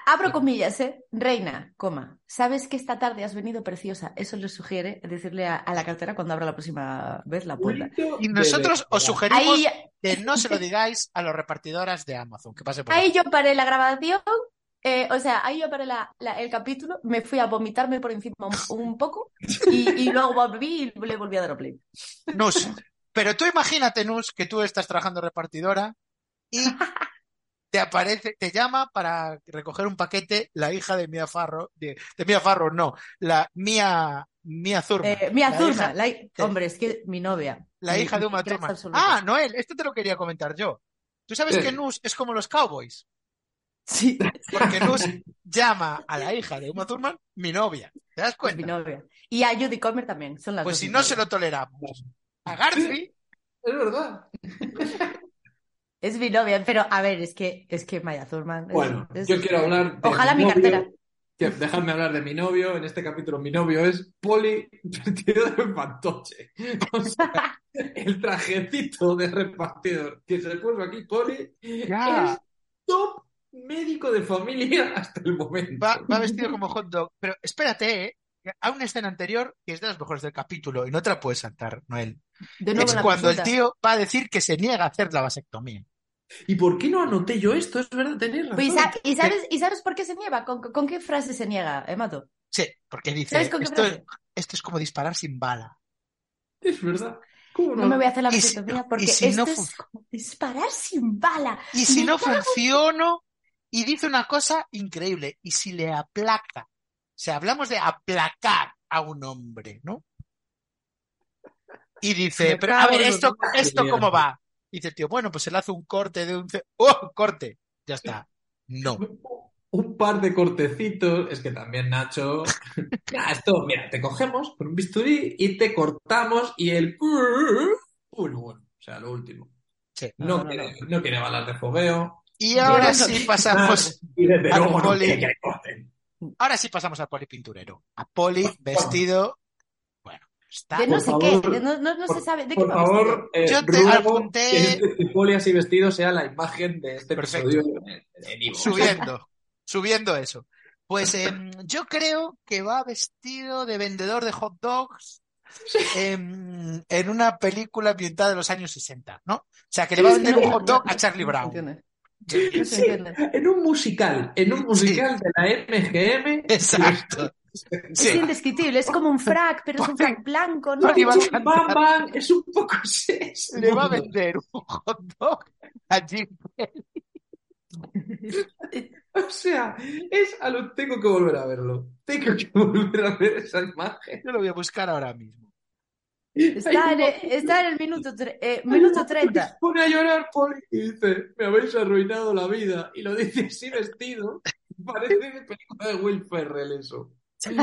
Abro comillas, ¿eh? Reina, coma. ¿Sabes que esta tarde has venido preciosa? Eso le sugiere decirle a, a la cartera cuando abra la próxima vez la puerta.
Y nosotros os sugerimos
Ahí,
que no se lo digáis a los repartidoras de Amazon, que pase por
ahí yo paré la grabación. Eh, o sea, ahí yo paré la- la- el capítulo, me fui a vomitarme por encima un, un poco y, y luego volví y le volví a dar a play.
Nus. Pero tú imagínate, Nus, que tú estás trabajando repartidora y te aparece, te llama para recoger un paquete la hija de Mia Farro, de, de Mia Farro, no, la Mia Mia Thurman.
Eh, Mia
la
Thurman,
hija-
la hombre, es que mi novia.
La
Mi-
hija de Uma Thurman. Ah, Noel, esto te lo quería comentar yo. Tú sabes
Sí.
que Nus es como los cowboys,
Sí,
porque Nus llama a la hija de Uma Thurman mi novia. ¿Te das
es mi
cuenta?
novia. Y a Judy Comer también, son las
Pues
dos
si no se lo toleramos a Garci,
Es verdad.
Es mi novia, pero a ver, es que, es que Maya Thurman. es-
Bueno,
es-
yo quiero hablar de
Ojalá mi cartera.
Que- Dejadme hablar de mi novio. En este capítulo mi novio es Poli vestido de fantoche. O sea, el trajecito de repartidor que se puso aquí Poli
ya,
es top médico de familia hasta el momento.
va, va vestido como hot dog. Pero espérate, ¿eh? A una escena anterior que es de las mejores del capítulo y no te la puedes saltar, Noel.
De nuevo
Es cuando el tío va a decir que se niega a hacer la vasectomía.
¿Y por qué no anoté yo esto? Es verdad, tenéis razón.
Pues, ¿y, sa- y sabes, ¿Y sabes por qué se niega? ¿Con, con qué frase se niega, Emato?
Sí, porque dice,
¿Sabes con qué
esto,
frase?
esto es como disparar sin bala.
Es verdad. ¿Cómo
No me voy a hacer la
si-
vasectomía porque
si
esto
no
es como disparar sin bala.
Y si no funciono, y dice una cosa increíble, y si le aplaca, o sea, hablamos de aplacar a un hombre, ¿no? Y dice, pero a ver, ¿esto, esto cómo va? Dice el tío, bueno, pues se le hace un corte de un... ¡Oh, corte! Ya está. No.
Un par de cortecitos. Es que también, Nacho. Ah, esto, mira, te cogemos con un bisturí y te cortamos y el. Bueno, bueno. O sea, lo último.
Sí.
No,
No, no,
quiere, no quiere balas de fogueo.
Y ahora sí pasamos, al poli. ahora sí pasamos al poli pinturero. A poli vestido, bueno, está...
De no
Por
sé
favor,
qué, de no, no- no se
Por,
sabe. ¿De qué
por favor, eh,
Yo te
ruego
apunté-
que este poli así vestido sea la imagen de este
Perfecto.
episodio
subiendo, subiendo eso. Pues em, yo creo que va vestido de vendedor de hot dogs em, en una película ambientada de los años 60, ¿no? O sea, que le va a vender un hot dog a Charlie Brown.
No
Sí, en un musical, en un musical de la MGM.
Exacto.
Es
Sí.
indescriptible, es como un frac, pero es un frac blanco, ¿no?
Es un
cantar.
bam, bam, es un poco
Le va a vender un hot dog a Jim
O sea, es a lo tengo que volver a verlo. Tengo que volver a ver esa imagen.
Yo lo voy a buscar ahora mismo.
Está en el, está en el minuto, tre- eh, minuto
Se
30.
pone a llorar, Poli, y dice, me habéis arruinado la vida. Y lo dice así vestido. Parece de película de Will Ferrell eso. Me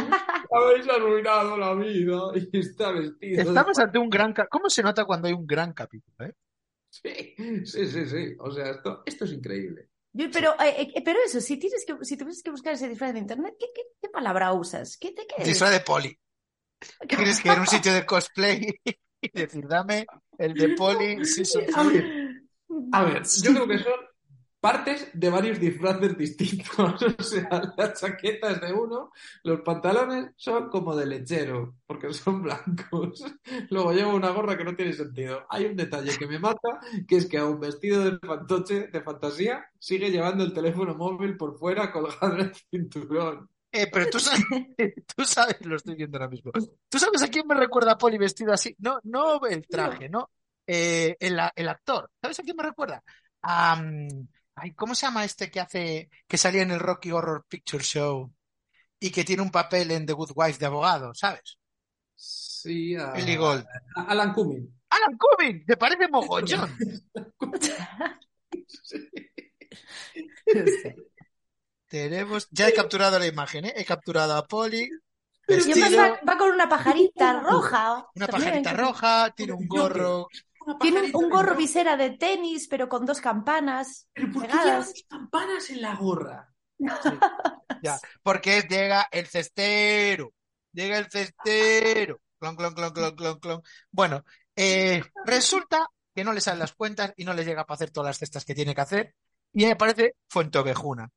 habéis arruinado la vida. Y está vestido. de-
Estamos ante un gran... ¿Cómo se nota cuando hay un gran capítulo, eh?
Sí, sí, sí, sí. O sea, esto, esto es increíble.
Yo- pero, eh, eh, pero eso, si tienes que, si tuvieses que buscar ese disfraz de internet, ¿qué, qué, qué palabra usas? ¿Qué, de qué es?
Disfraz de poli. Tienes que ir a un sitio de cosplay y decir, dame el de poli. Sí, sí,
A ver, a ver, yo creo que son partes de varios disfraces distintos. O sea, la chaqueta es de uno, los pantalones son como de lechero, porque son blancos. Luego llevo una gorra que no tiene sentido. Hay un detalle que me mata, que es que a un vestido de fantoche, de fantasía, sigue llevando el teléfono móvil por fuera colgado en el cinturón.
Eh, pero tú sabes, tú sabes, lo estoy viendo ahora mismo. ¿Tú sabes a quién me recuerda a Poli vestido así? No, no el traje, ¿no? Eh, el, el actor. ¿Sabes a quién me recuerda? A, ay, ¿cómo se llama este que hace, que salía en el Rocky Horror Picture Show y que tiene un papel en The Good Wife de abogado, ¿sabes?
Sí, a,
Gold.
a Alan Cumming.
Alan Cumming, ¿te parece mogollón?
Sé.
Tenemos, ya he capturado la imagen, ¿eh? He capturado a Poli,
Y además
vestido,
va, va con una pajarita roja.
una
también,
pajarita roja, tiene un gorro.
Tiene un gorro visera de tenis, pero con dos campanas
¿Pero por qué lleva
pegadas.
dos campanas en la gorra?
Ya, porque llega el cestero, llega el cestero, clon, clon, clon, clon, clon, clon. Bueno, eh, resulta que no le salen las cuentas y no le llega para hacer todas las cestas que tiene que hacer y me parece Fuentovejuna.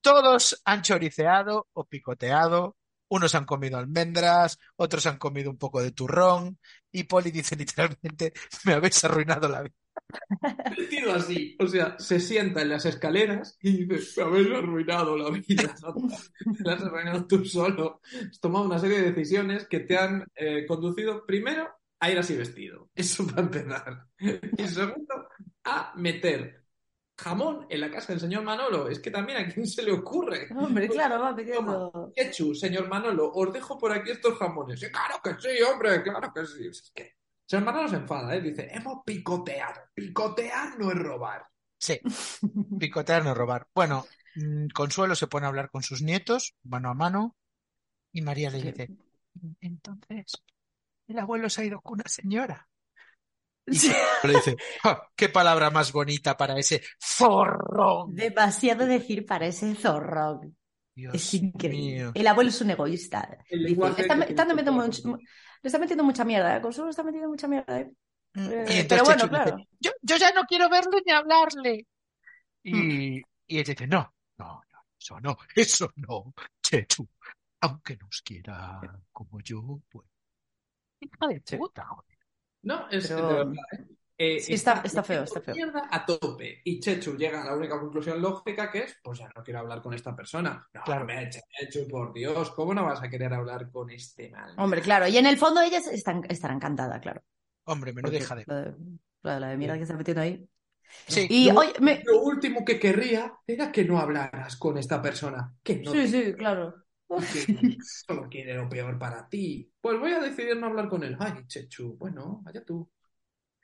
Todos han choriceado o picoteado, unos han comido almendras, otros han comido un poco de turrón y Poli dice literalmente, me habéis arruinado la vida.
Vestido así. O sea, se sienta en las escaleras y dice, me habéis arruinado la vida. La has arruinado tú solo. Has tomado una serie de decisiones que te han eh, conducido primero a ir así vestido. Eso para empezar. Y segundo, a meter jamón en la casa del señor Manolo. Es que también a quién se le ocurre.
Hombre, claro, va pidiendo.
Chechu, señor Manolo, os dejo por aquí estos jamones. Sí, claro que sí, hombre, claro que sí. Es que, señor Manolo se enfada, ¿eh? Dice, hemos picoteado. Picotear no es robar.
Sí, picotear no robar. Bueno, mm, Consuelo se pone a hablar con sus nietos, mano a mano, y María le dice, entonces, el abuelo se ha ido con una señora. Y
Sí.
le dice, "Ja, qué palabra más bonita para ese zorrón.
Demasiado decir para ese zorro.
Dios
Es increíble.
mío.
El abuelo es un egoísta.
El
Dice, está, metiendo mucho- le está metiendo mucha mierda. ¿eh? Consuelo está metiendo mucha mierda. ¿eh?
Mm,
Eh, pero bueno,
Chechu dice,
claro.
yo, yo ya no quiero verle ni hablarle.
Mm.
Y, y ella dice, no, no, no, eso no, eso no, Chechu, aunque nos quiera como yo, pues. Hija de puta, joder.
No, es
Pero-
de verdad, ¿eh? Eh,
Sí, está- está feo, está feo.
mierda a tope. Y Chechu llega a la única conclusión lógica que es, pues ya no quiero hablar con esta persona. No,
Claro.
me Chechu, por Dios, ¿cómo no vas a querer hablar con este mal?
Hombre, claro. Y en el fondo ella está, estará encantada, claro.
Hombre, me no
Porque
deja de.
La de, la, de mierda que está metiendo ahí.
Sí,
Y,
Lo-
oye, me-
Lo último que querría era que no hablaras con esta persona. Que no
Sí,
te-
sí, claro.
Que solo quiere lo peor para ti. Pues voy a decidir no hablar con él. Ay, Chechu, bueno, vaya tú.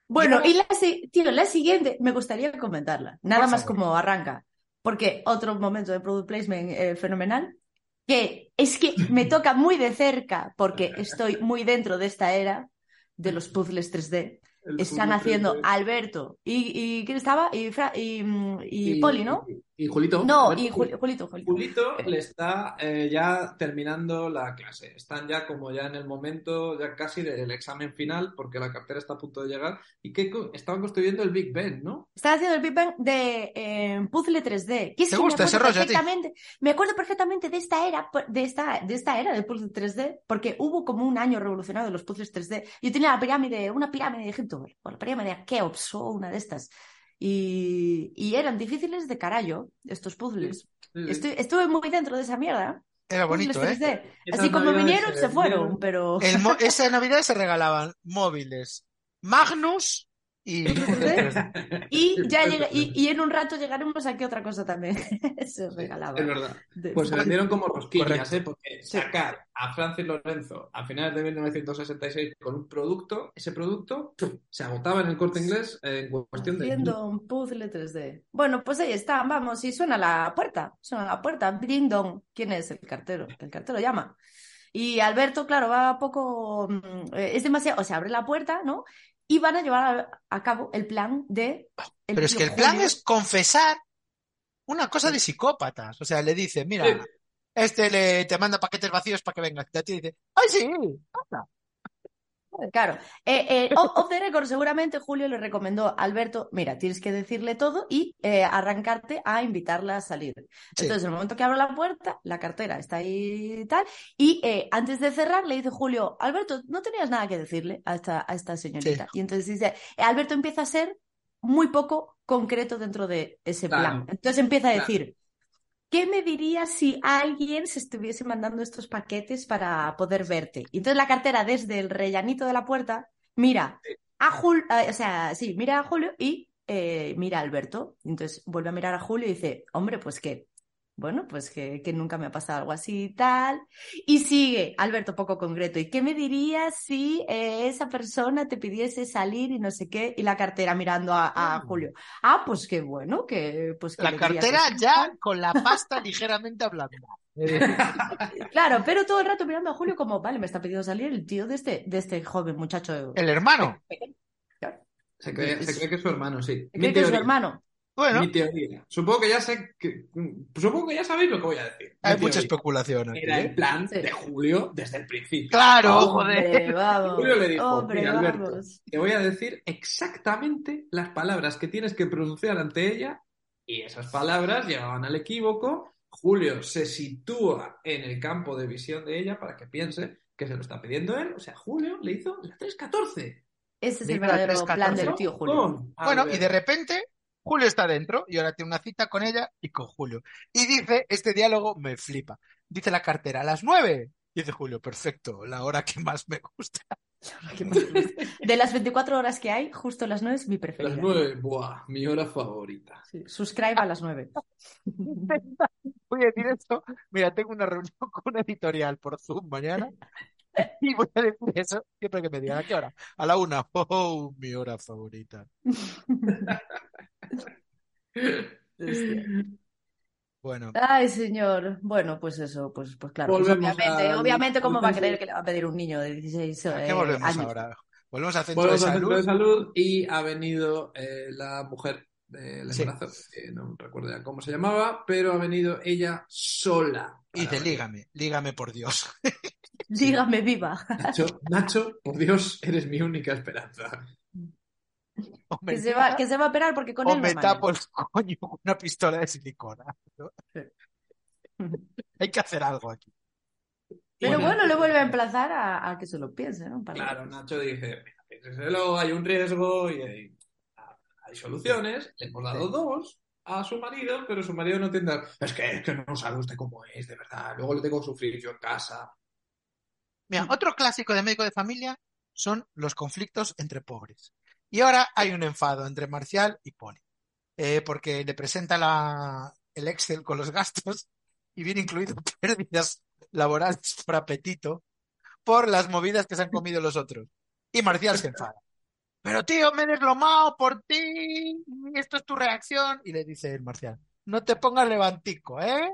Bueno, y la, si- tío, la siguiente me gustaría comentarla, nada más como arranca, porque otro momento de product placement eh, fenomenal, que es que me toca muy de cerca, porque estoy muy dentro de esta era de los puzzles 3D.
El
Están haciendo
3D.
Alberto y, y ¿quién estaba? Y, Fra- y, mm, y Poli, ¿no?
Y, Julito.
No, y Juli- Julito, Julito.
Julito le está eh, ya terminando la clase. Están ya como ya en el momento ya casi del examen final porque la cartera está a punto de llegar y que co- estaban construyendo el Big Ben, ¿no?
Están haciendo el Big Bang de eh, puzzle 3D. Que es
¿Te gusta
me
ese
acuerdo
rollo a ti?
perfectamente, me acuerdo perfectamente de esta era, de esta, de esta era del puzzle 3D, porque hubo como un año revolucionario de los puzzles 3D. Yo tenía la pirámide, una pirámide de Egipto, o la pirámide de Keops o una de estas. Y, y eran difíciles de carallo estos puzzles.
Sí, sí.
Estoy- estuve muy dentro de esa mierda.
era bonito,
Puzzles
¿eh?
3D.
Esas
Así como
navidades
vinieron,
se
se fueron, pero...
El esa Navidad se regalaban móviles Magnus y
Y ya llega- y, y en un rato llegaremos a qué otra cosa también se regalaba.
Es verdad. Pues se vendieron como rosquillas. ¿eh? Porque sacar a Francis Lorenzo a finales de 1966 con un producto, ese producto se agotaba en el corte inglés en cuestión de.
Haciendo un puzzle 3D. Bueno, pues ahí está, vamos, y suena la puerta, suena la puerta, ding dong. ¿Quién es el cartero? El cartero llama. Y Alberto, claro, va poco, mm, eh, es demasiado, o sea, abre la puerta, ¿no? Y van a llevar a, a cabo el plan de... el
Pero es que el plan es confesar una cosa de psicópatas. O sea, le dice, mira,
Sí.
este le, te manda paquetes vacíos para que vengas. Y a ti dice, ¡ay, sí! anda".
Claro, eh, eh, off, off the record, seguramente Julio le recomendó a Alberto, mira, tienes que decirle todo y eh, arrancarte a invitarla a salir.
Sí.
Entonces, en el momento que abro la puerta, la cartera está ahí y tal, y eh, antes de cerrar le dice Julio, Alberto, no tenías nada que decirle a esta, a esta señorita. Y entonces dice, eh, Alberto empieza a ser muy poco concreto dentro de ese
Claro.
plan. Entonces empieza a decir, ¿Qué me dirías si alguien se estuviese mandando estos paquetes para poder verte? Y entonces la cartera desde el rellanito de la puerta mira a Julio, o sea, sí, mira a Julio y eh, mira a Alberto. Y entonces vuelve a mirar a Julio y dice, hombre, pues que, bueno, pues que, que nunca me ha pasado algo así y tal. Y sigue, Alberto, poco concreto. ¿Y qué me dirías si eh, esa persona te pidiese salir y no sé qué? Y la cartera mirando a, a Julio. Ah, pues qué bueno, que pues que
La
que
cartera ya con la pasta ligeramente hablando.
Claro, pero todo el rato mirando a Julio como, vale, me está pidiendo salir el tío de este, de este joven muchacho.
El hermano.
Se cree, se cree que es su hermano, sí.
Cree que es su hermano.
Bueno,
Mi teoría. Supongo que ya sé que, supongo que ya sabéis lo que voy a decir.
hay
Mi
mucha
teoría.
especulación aquí.
Era
¿eh?
el plan
Sí.
de Julio desde el principio.
Claro,
Hombre,
joder.
vamos.
Julio le dijo,
Hombre,
"Mira, Alberto,
vamos.
Te voy a decir exactamente las palabras que tienes que pronunciar ante ella y esas palabras llevaban al equívoco. Julio se sitúa en el campo de visión de ella para que piense que se lo está pidiendo él. O sea, Julio le hizo la 314.
Ese es el verdadero
314.
plan del tío Julio.
Bueno, y de repente Julio está dentro y ahora tiene una cita con ella y con Julio. Y dice, este diálogo me flipa. Dice la cartera, a las nueve. Dice Julio, perfecto, la hora que más me gusta.
De las 24 horas que hay, justo las 9 es mi preferida.
Las nueve, buah, mi hora favorita.
Sí, Subscribe a las 9.
Voy a decir esto. Mira, tengo una reunión con una editorial por Zoom mañana y voy a decir eso siempre que me digan a qué hora. A la una. Oh, mi hora favorita. Bueno,
Ay, señor. Bueno, pues eso, pues, pues claro. pues obviamente, obviamente, ¿cómo va a creer que le va a pedir un niño de 16
¿a
eh,
qué volvemos
años?
ahora? Volvemos al centro
Volvemos
de
al centro de
salud.
y ha venido eh, la mujer del
Sí.
embarazo, que no recuerdo ya cómo se llamaba, pero ha venido ella sola.
Y dice, lígame, lígame por Dios.
Dígame viva.
Nacho, Nacho, por Dios, eres mi única esperanza.
Que se va, que se va a operar porque con
o
él
me tapo el coño con una pistola de silicona. ¿no? Hay que hacer algo aquí.
Pero
Bueno,
bueno, le vuelve a emplazar a, a que se lo piense, ¿no? Para-
Claro, Nacho dice, "Mira, piénseselo, hay un riesgo y hay, hay soluciones. Le hemos dado
Sí.
dos a su marido, pero su marido no entiende. Es que, es que no sabe usted cómo es, de verdad. Luego le tengo que sufrir yo en casa.
Mira, otro clásico de médico de familia son los conflictos entre pobres. Y ahora hay un enfado entre Marcial y Poli, eh, porque le presenta la, el Excel con los gastos y viene incluido pérdidas laborales por apetito por las movidas que se han comido los otros. Y Marcial se enfada. Pero tío, me he deslomado por ti, esto es tu reacción. Y le dice el Marcial, no te pongas levantico, ¿eh?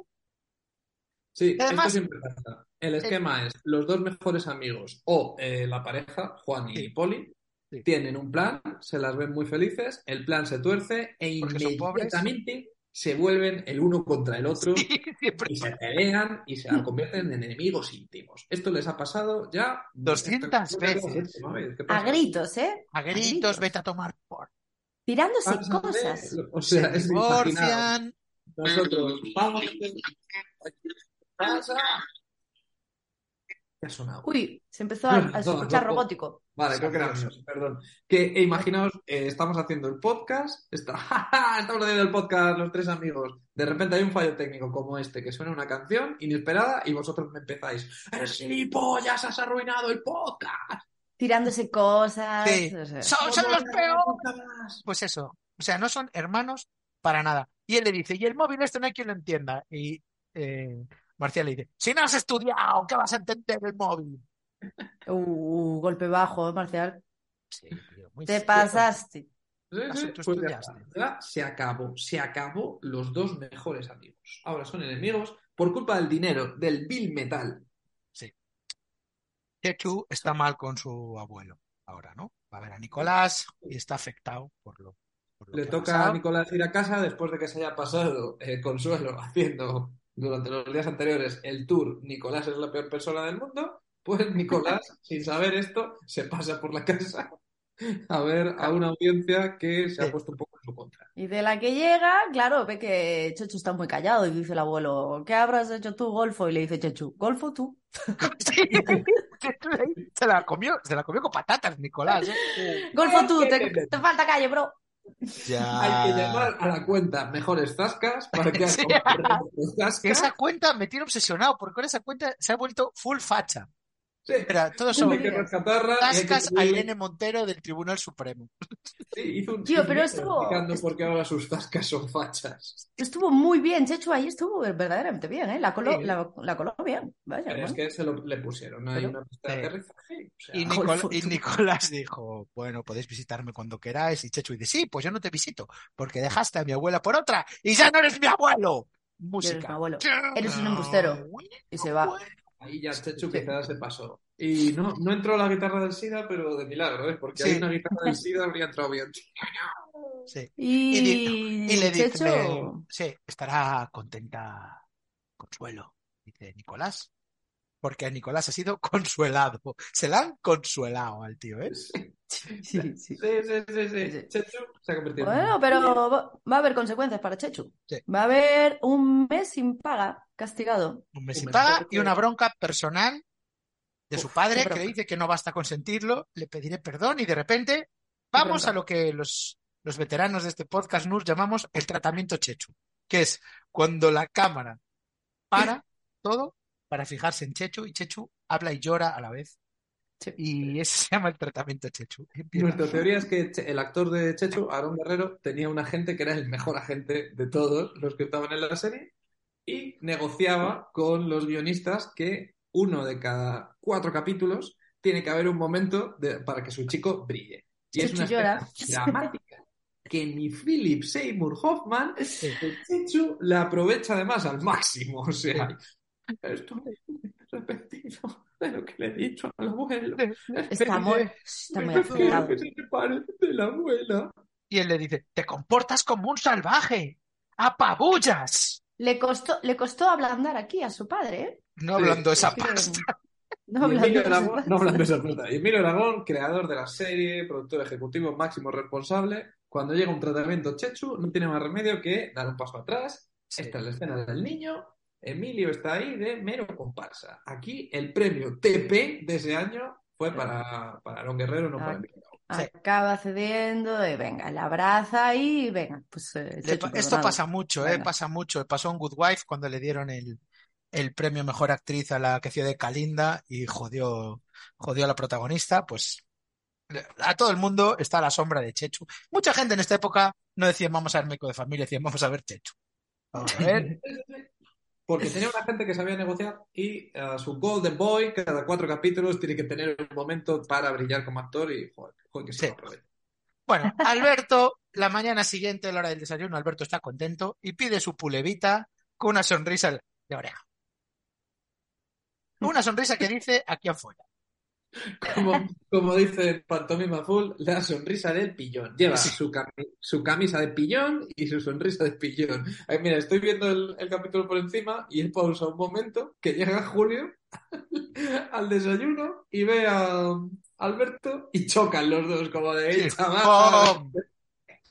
Sí,
Además-
esto siempre pasa. El esquema es los dos mejores amigos o eh, la pareja, Juan y. Poli,
Sí.
tienen un plan, se las ven muy felices, el plan se tuerce e inmediatamente se vuelven el uno contra el otro y se pelean y se convierten en enemigos íntimos. Esto les ha pasado ya
200
Esta- creo que es la
veces.
A gritos, ¿eh?
a gritos, vete a tomar por.
Tirándose cosas.
O sea,
Se
es
divorcian.
Nosotros vamos. Pasa. ¿Qué ha sonado?
Uy, se empezó a, a escuchar robótico.
Vale, creo que era mío, perdón. Que eh, imaginaos, eh, estamos haciendo el podcast, está, estamos haciendo el podcast los tres amigos. De repente hay un fallo técnico como este, que suena una canción inesperada y vosotros me empezáis. ¡Eres gilipollas! ¡Has arruinado el podcast!
Tirándose cosas.
Sí.
o sea.
Son, son
¿Cómo
los peores. Pues eso. O sea, no son hermanos para nada. Y él le dice, y el móvil esto no hay quien lo entienda. Y eh, Marcial le dice, si no has estudiado, ¿qué vas a entender el móvil?
Uh, golpe bajo, ¿eh, Marcial.
Sí, tío, muy
Te pasaste.
Sí,
¿Acaso
sí, pues ya se acabó, se acabó los dos mejores amigos. Ahora son enemigos por culpa del dinero, del bill metal.
Chechu está mal con su abuelo ahora, ¿no? Va a ver a Nicolás y está afectado por lo, por lo
Le
que ha
toca a. Nicolás ir a casa después de que se haya pasado eh, Consuelo haciendo durante los días anteriores el tour Nicolás es la peor persona del mundo. Pues Nicolás, sin saber esto, se pasa por la casa a ver a una audiencia que se ha puesto un poco en su contra.
Y de la que llega, claro, ve que Chechu está muy callado y dice el abuelo, ¿qué habrás hecho tú, Golfo? Y le dice Chechu, ¿Golfo tú?
Sí. Se la comió, se la comió con patatas, Nicolás. ¿eh?
Golfo tú, te falta calle, bro.
Ya.
Hay que llamar a la cuenta mejores zascas para. Que
esa cuenta me tiene obsesionado porque con esa cuenta se ha vuelto full facha.
Sí,
Espera, todos son
hay que
tascas a Irene Montero del Tribunal Supremo.
Sí, hizo un
Tío, pero esto-
explicando por qué ahora sus zascas son fachas.
Estuvo muy bien, Chechu, ahí estuvo verdaderamente bien, ¿eh? La coló,
Sí.
la, la coló bien. Vaya,
Pero es que se lo le pusieron ahí
Pero-
una pista de aterrizaje. O sea,
Y, Nicol- y. Nicolás dijo, bueno, podéis visitarme cuando queráis. Y Chechu dice, sí, pues yo no te visito, porque dejaste a mi abuela por otra y ya no eres mi abuelo. Música.
Eres mi abuelo. Eres un embustero. Y se va.
Ahí ya Chechu
Sí.
quizás se pasó. Y no, no entró la guitarra del SIDA, pero de milagro, ¿eh? Porque
Sí.
hay una guitarra del SIDA habría entrado bien.
Sí.
Y,
Y, le dice, sí, estará contenta Consuelo, dice Nicolás, porque a Nicolás ha sido consuelado. Se la han consuelado al tío, ¿eh?
Sí,
sí, sí.
sí, sí. sí. Chechu se ha convertido en
Bueno, pero va, a haber consecuencias para Chechu.
Sí.
Va a haber un mes sin paga, castigado.
Un mes
Un
sin
mes
paga
porque-
y una bronca personal de su
Uf,
padre que le dice que no basta consentirlo, le pediré perdón y de repente vamos a lo que los, los veteranos de este podcast NUR llamamos el tratamiento Chechu, que es cuando la cámara para todo para fijarse en Chechu y Chechu habla y llora a la vez.
Sí.
Y ese se llama el tratamiento Chechu.
Nuestra teoría es que el actor de Chechu, Aaron Guerrero, tenía un agente que era el mejor agente de todos los que estaban en la serie y negociaba con los guionistas que uno de cada cuatro capítulos tiene que haber un momento de- para que su chico brille. Y es
Chechu
una
llora.
escena dramática que ni Philip Seymour Hoffman,
Sí.
Chechu, la aprovecha además al máximo. O sea, esto es repetido de lo que le he dicho al abuelo.
Está muy, está muy
Prefiero
afectado.
que se separe de la abuela.
Y él le dice, te comportas como un salvaje. ¡Apabullas!
Le costó, le costó ablandar aquí a su padre, ¿eh?
No
Sí,
hablando esa
Es que-
pasta.
No su
Aragón, no hablando de esa puta. Y Emilio Aragón, creador de la serie, productor ejecutivo máximo responsable, cuando llega un tratamiento Chechu, no tiene más remedio que dar un paso atrás.
Sí.
Esta es la escena del niño. Emilio está ahí de mero comparsa. Aquí el premio TP de ese año fue para, para Aaron Guerrero, no para.
Sí.
Acaba cediendo y venga, la abraza y venga, pues eh,
Le Esto pasa mucho, ¿eh? Pasa mucho. Pasó en Good Wife cuando le dieron el, el premio Mejor Actriz a la que hacía de Kalinda y jodió, jodió a la protagonista. Pues a todo el mundo está a la sombra de Chechu. Mucha gente en esta época no decía vamos a ver Médico de Familia, decían vamos a ver Chechu. Vamos a ver.
Porque tenía una gente que sabía negociar y a su Golden Boy, cada cuatro capítulos, tiene que tener un momento para brillar como actor y joder, joder que se
Sí. Bueno, Alberto, la mañana siguiente, a la hora del desayuno, Alberto está contento y pide su pulevita con una sonrisa de oreja. Una sonrisa que dice aquí afuera.
Como, como dice Pantomima Full, la sonrisa del pillón. Lleva
Sí.
su, cami- su camisa de pillón y su sonrisa de pillón. Ay, mira, estoy viendo el, el capítulo por encima y él pausa un momento que llega Julio al desayuno y ve a Alberto y chocan los dos como de
Sí.
"Ey, chaval,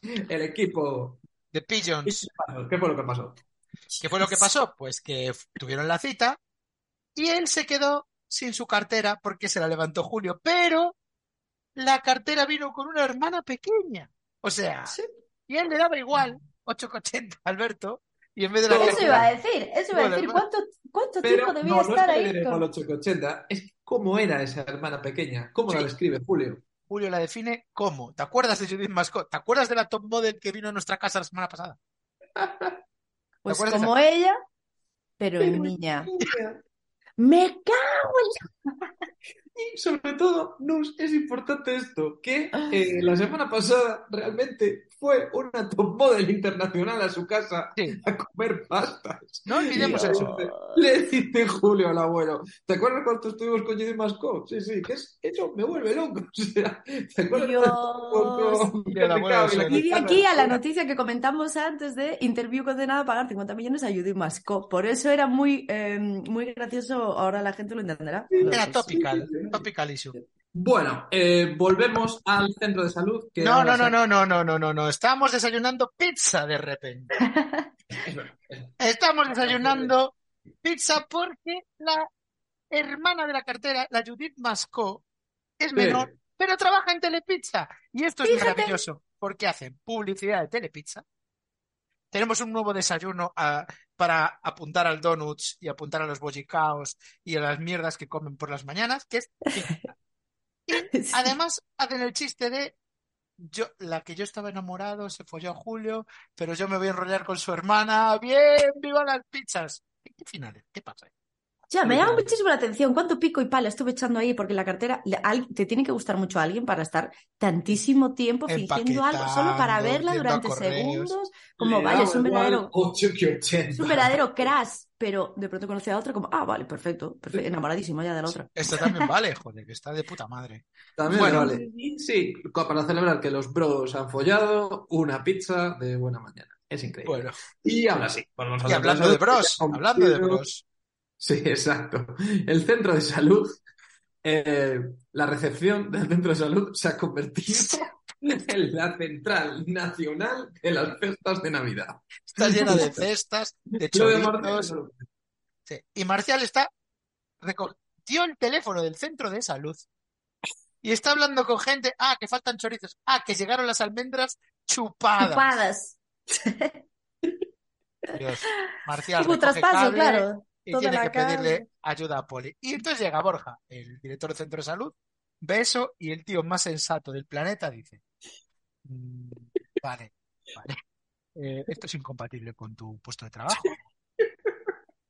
el equipo.
The Pigeons.
¿Qué fue lo que pasó?
¿Qué fue lo que pasó? Pues que tuvieron la cita y él se quedó sin su cartera porque se la levantó Julio, pero la cartera vino con una hermana pequeña. O sea,
Sí.
y él le daba igual, 8,80 Alberto, y en vez de la
Eso
cartera-
iba a decir, eso iba a decir. ¿Cuánto, cuánto
Pero
tiempo debía
no, no es
estar
que le
ahí? con-
igual 8,80, es cómo era esa hermana pequeña, cómo la
Sí.
describe Julio.
Julio la define como, ¿te acuerdas de Judith Mascot? ¿Te acuerdas de la top model que vino a nuestra casa la semana pasada?
Pues como ella, pero en niña. Me cago
Y sobre todo, Nus, es importante esto, que eh, la semana pasada realmente fue una top model internacional a su casa
Sí.
a comer pastas.
No olvidemos eso.
Le dice Julio al abuelo, ¿te acuerdas cuando estuvimos con Judith Mascot? Sí, sí, que es, eso me vuelve loco. O sea, ¿te acuerdas cuando-
Y
de aquí a la noticia que comentamos antes de interview condenado a pagar 50 millones a Judith Mascó. Por eso era muy, eh, muy gracioso, ahora la gente lo entenderá.
Era topical, topical issue.
Bueno, eh, volvemos al centro de salud. Que
No, no, no, no, no, no, no, no, no. Estamos desayunando pizza de repente. Estamos desayunando pizza porque la hermana de la cartera, la Judith Mascó, es menor, pero trabaja en Telepizza. Y esto es
Fíjate.
maravilloso porque hacen publicidad de Telepizza. Tenemos un nuevo desayuno ah, para apuntar al donuts y apuntar a los bollicaos y a las mierdas que comen por las mañanas, que es pizza. Y
Sí.
además hacen el chiste de yo, la que yo estaba enamorado se folló a Julio, pero yo me voy a enrollar con su hermana. ¡Bien! ¡Viva las pizzas! ¿Qué finales? ¿Qué pasa?
Ya, me llama muchísimo la atención cuánto pico y pala estuve echando ahí, porque la cartera te tiene que gustar mucho a alguien para estar tantísimo tiempo fingiendo algo solo para verla durante
correos.
segundos. Como, vale,
daba
es un verdadero,
8 que 80.
es un verdadero crash, pero de pronto conocí a otra como, ah, vale, perfecto, perfecto, enamoradísimo ya de la otra.
Esto también vale, joder, que está de puta madre.
También
Bueno.
vale. Sí, para celebrar que los bros han follado, una pizza de buena mañana. Es increíble.
Bueno,
Y ahora sí, volvemos a
y
la
hablando de bros, hablando de bros.
Sí, exacto. El centro de salud, eh, la recepción del centro de salud se ha convertido en la central nacional de las fiestas de Navidad.
Está llena de cestas, de.
Martín-
Sí. Y Marcial está reco- dio el teléfono del centro de salud y está hablando con gente. Ah, que faltan chorizos. Ah, que llegaron las almendras chupadas.
Chupadas.
Dios. Marcial recoge
traspaso,
cable
claro.
Y
toda
tiene que pedirle ayuda a Poli. Y entonces llega Borja, el director del centro de salud, ve eso y el tío más sensato del planeta dice, "Mm, vale, vale, eh, esto es incompatible con tu puesto de trabajo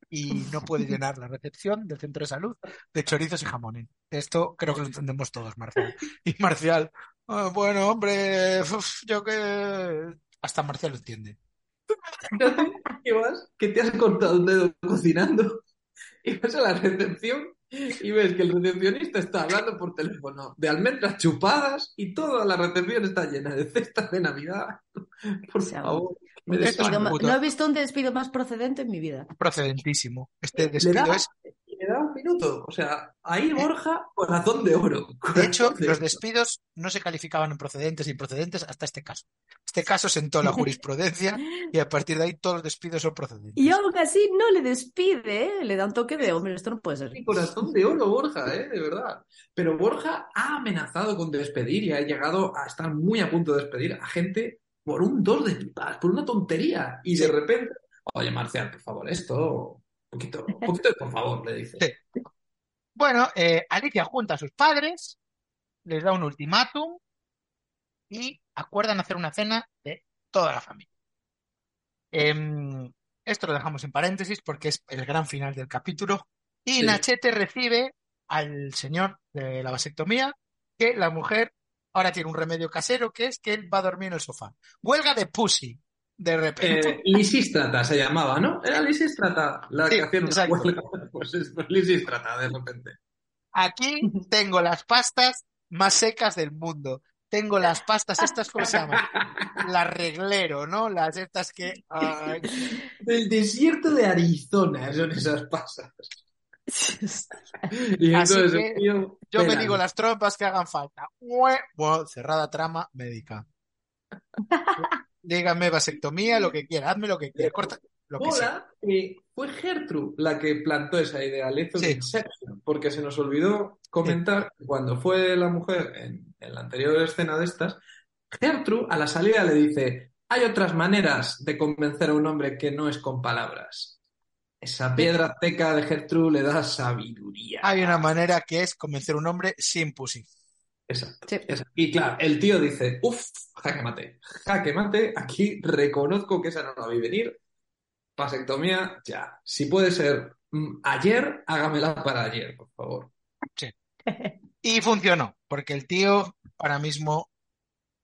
y no puede llenar la recepción del centro de salud de chorizos y jamones. Esto creo que lo entendemos todos, Marcial. Y Marcial, "Ah, bueno, hombre, uf, yo que... Hasta Marcial lo entiende.
Que vas, que te has cortado un dedo cocinando y vas a la recepción y ves que el recepcionista está hablando por teléfono de almendras chupadas y toda la recepción está llena de cestas de Navidad. Por favor, me
un
Despido No he visto un despido más procedente en mi vida.
Procedentísimo. Este despido
da,
es
le da un minuto. O sea, ahí Borja, corazón de oro.
De hecho,
de
los despidos no se calificaban en procedentes y improcedentes hasta este caso. Este caso sentó la jurisprudencia y a partir de ahí todos los despidos son procedentes.
Y aún así no le despide, ¿eh? le da un toque de hombre, esto no puede ser.
Corazón de oro, Borja, ¿eh? de verdad. Pero Borja ha amenazado con despedir y ha llegado a estar muy a punto de despedir a gente por un dos de putas, por una tontería. Y de repente, oye, Marcial, por favor, esto, poquito, un poquito de por favor, le dice.
Sí. Bueno, eh, Alicia junta a sus padres, les da un ultimátum y acuerdan hacer una cena de toda la familia. Em, esto lo dejamos en paréntesis porque es el gran final del capítulo. Y
Sí.
Nachete recibe al señor de la vasectomía que la mujer ahora tiene un remedio casero que es que él va a dormir en el sofá. Huelga de pussy, de repente.
Eh, Lisístrata se llamaba, ¿no? Era Lisístrata la
Sí,
que hacía una. Pues es Lisístrata, de repente.
Aquí tengo las pastas más secas del mundo. Tengo las pastas estas, ¿cómo se llaman? Las reglero, ¿no? Las estas que... ay,
Del desierto de Arizona son esas pasas. Y
Así
entonces
que
el tío
yo me digo las trompas que hagan falta. Cerrada trama médica. Dígame vasectomía, lo que quiera, hazme lo que quiera, corta lo que sea.
Que fue Gertrude la que plantó esa idea, le hizo
Sí.
Inception, porque se nos olvidó comentar cuando fue la mujer en, en la anterior escena de estas, Gertrude a la salida le dice, hay otras maneras de convencer a un hombre que no es con palabras. Esa piedra teca de Gertrude le da sabiduría.
Hay una manera que es convencer a un hombre sin pussy.
Exacto.
Sí.
exacto. Y claro, el tío dice, uff, jaque mate, jaque mate, aquí reconozco que esa no la vi venir. Vasectomía, ya. Si puede ser mm, ayer, hágamela para ayer, por favor.
Y funcionó, porque el tío ahora mismo...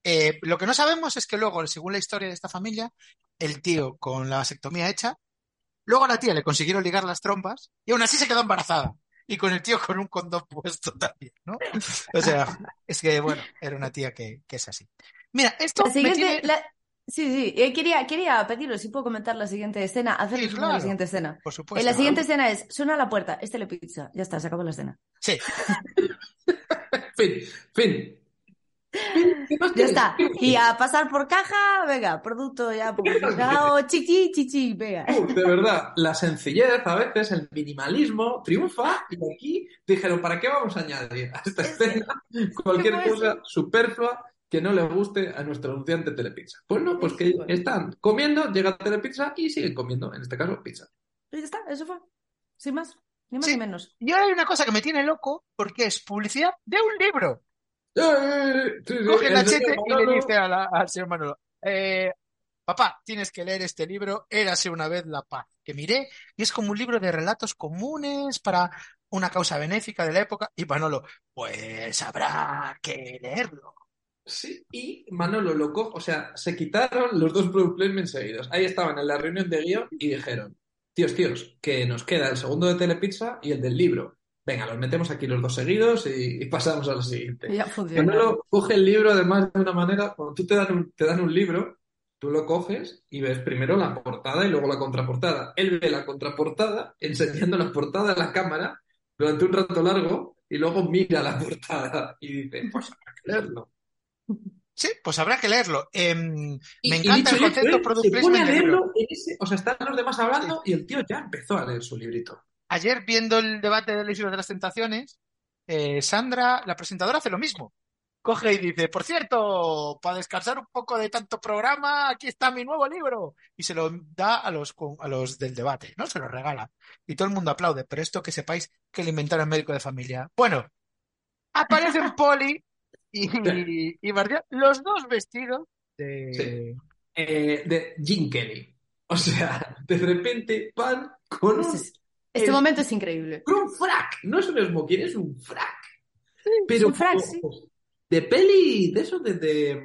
eh, lo que no sabemos es que luego, según la historia de esta familia, el tío con la vasectomía hecha, luego a la tía le consiguieron ligar las trompas y aún así se quedó embarazada. Y con el tío con un condón puesto también, ¿no? O sea, es que, bueno, era una tía que, que es así. Mira, esto
La siguiente,
tiene...
la- Sí, sí, eh, quería, quería pediros si puedo comentar la siguiente escena, hacer
Sí, claro.
la siguiente escena.
Por
Eh,
supuesto.
la siguiente escena es, suena la puerta, es telepizza, ya está, se acabó la escena.
Sí,
Fin, fin. Fin, ¿qué más
Ya está.
¿Qué
Y a pasar por caja, venga, producto ya publicitado, chichi, chichi, venga.
Uh, De verdad, la sencillez a veces, el minimalismo triunfa y aquí dijeron, ¿para qué vamos a añadir a esta escena cualquier cosa superflua que no le guste a nuestro anunciante Telepizza? Pues no, pues que están comiendo, llega Telepizza y siguen comiendo, en este caso pizza.
Y ya está, eso fue. Sin más, ni más
Sí.
ni menos.
y ahora hay una cosa que me tiene loco porque es publicidad de un libro. Coge
el
Nachete
señor
y le dice a la- al señor Manolo, eh, papá, tienes que leer este libro, Érase una vez la paz, que miré, y es como un libro de relatos comunes para una causa benéfica de la época, y Manolo, pues habrá que leerlo.
Sí, y Manolo lo coge, o sea, se quitaron los dos product placements seguidos. Ahí estaban en la reunión de guion y dijeron, tíos, tíos, que nos queda el segundo de Telepizza y el del libro. Venga, los metemos aquí los dos seguidos y, y pasamos a la siguiente.
Ya funciona.
Manolo coge el libro además de una manera, cuando tú te dan un, te dan un libro, tú lo coges y ves primero la portada y luego la contraportada. Él ve la contraportada enseñando la portada a la cámara durante un rato largo y luego mira la portada y dice, pues habrá que leerlo.
Sí, pues habrá que leerlo. Em, me
y
encanta
dicho
el concepto product
se pone a
placement
leerlo en ese- o sea, están los demás hablando y el tío ya empezó a leer su librito.
Ayer viendo el debate de las Islas de las Tentaciones, eh, Sandra, la presentadora, hace lo mismo. Coge y dice, por cierto, para descansar un poco de tanto programa, aquí está mi nuevo libro. Y se lo da a los, con- a los del debate, ¿no? Se lo regala. Y todo el mundo aplaude. Pero esto que sepáis que le inventaron médico de familia. Bueno, aparecen Poli y, y Marcial, los dos vestidos de...
Eh, de Jim Kelly. O sea, de repente van con un,
Este, momento es increíble.
con un frac. No es un smoking, es un frac.
es
Pero
un frac, sí.
de peli, de eso, de, de-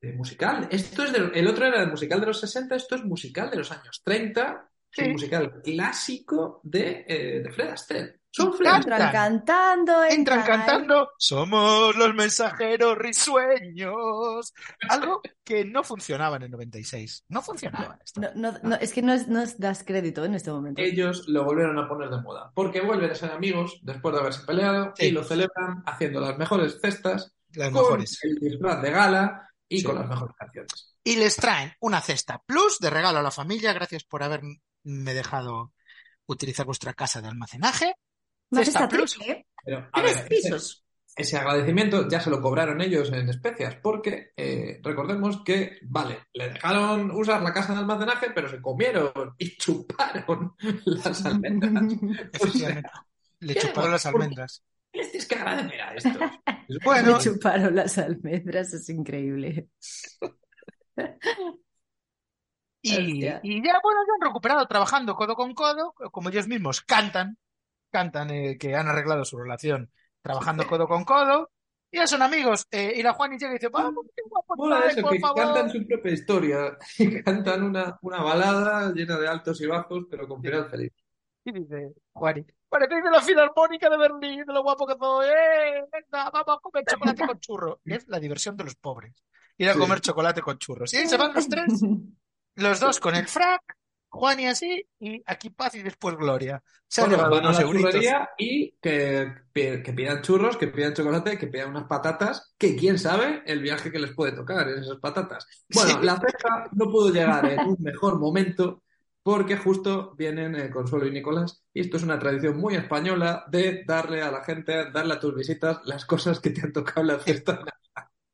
de musical. Esto es de- el otro era el musical de los 60, esto es musical de los años 30. Es un musical clásico de, eh, de Fred Astaire. Son.
Entran cantando,
Entran cantando, somos los mensajeros risueños. Algo que no funcionaba en el 96. No funcionaba esto.
No, no, no, es que no, es- no das crédito en este momento.
Ellos lo volvieron a poner de moda. Porque vuelven a ser amigos después de haberse peleado
Sí.
y lo celebran haciendo las mejores cestas,
Las
con
mejores.
el disfraz de gala y
Sí.
con las mejores canciones.
Y les traen una cesta plus de regalo a la familia. Gracias por haberme dejado utilizar vuestra casa de almacenaje. Cesta plus.
triple, ¿eh?
Pero, a
Tres
ver,
pisos.
ese agradecimiento ya se lo cobraron ellos en especias, porque eh, recordemos que, vale, le dejaron usar la casa de almacenaje, pero se comieron y chuparon las almendras.
Le chuparon las almendras.
¿Qué les tienes que agradecer a esto?
Bueno,
Me chuparon las almendras, es increíble.
Y, y ya, bueno, ya han recuperado trabajando codo con codo, como ellos mismos cantan, cantan eh, que han arreglado su relación trabajando codo con codo, y ya son amigos. eh, y la Juani llega y dice, vamos, qué guapo
Mola
estáis,
eso,
por
que
favor.
cantan su propia historia, y cantan una, una balada llena de altos y bajos, pero con final feliz.
Y dice, Juani, parecéis de la Filarmónica de Berlín, de lo guapo que soy, ¡eh! Venga, vamos a comer chocolate con churro. Es la diversión de los pobres. Ir a
Sí.
comer chocolate con churros. Y ahí se van los tres, los dos con el frac, Juani así, y aquí paz y después gloria. Se
Bueno, van a la churrería y que, que pidan churros, que pidan chocolate, que pidan unas patatas, que quién sabe el viaje que les puede tocar en esas patatas. Bueno,
Sí.
la cesta no pudo llegar en un mejor momento porque justo vienen eh, Consuelo y Nicolás y esto es una tradición muy española de darle a la gente, darle a tus visitas las cosas que te han tocado en la fiesta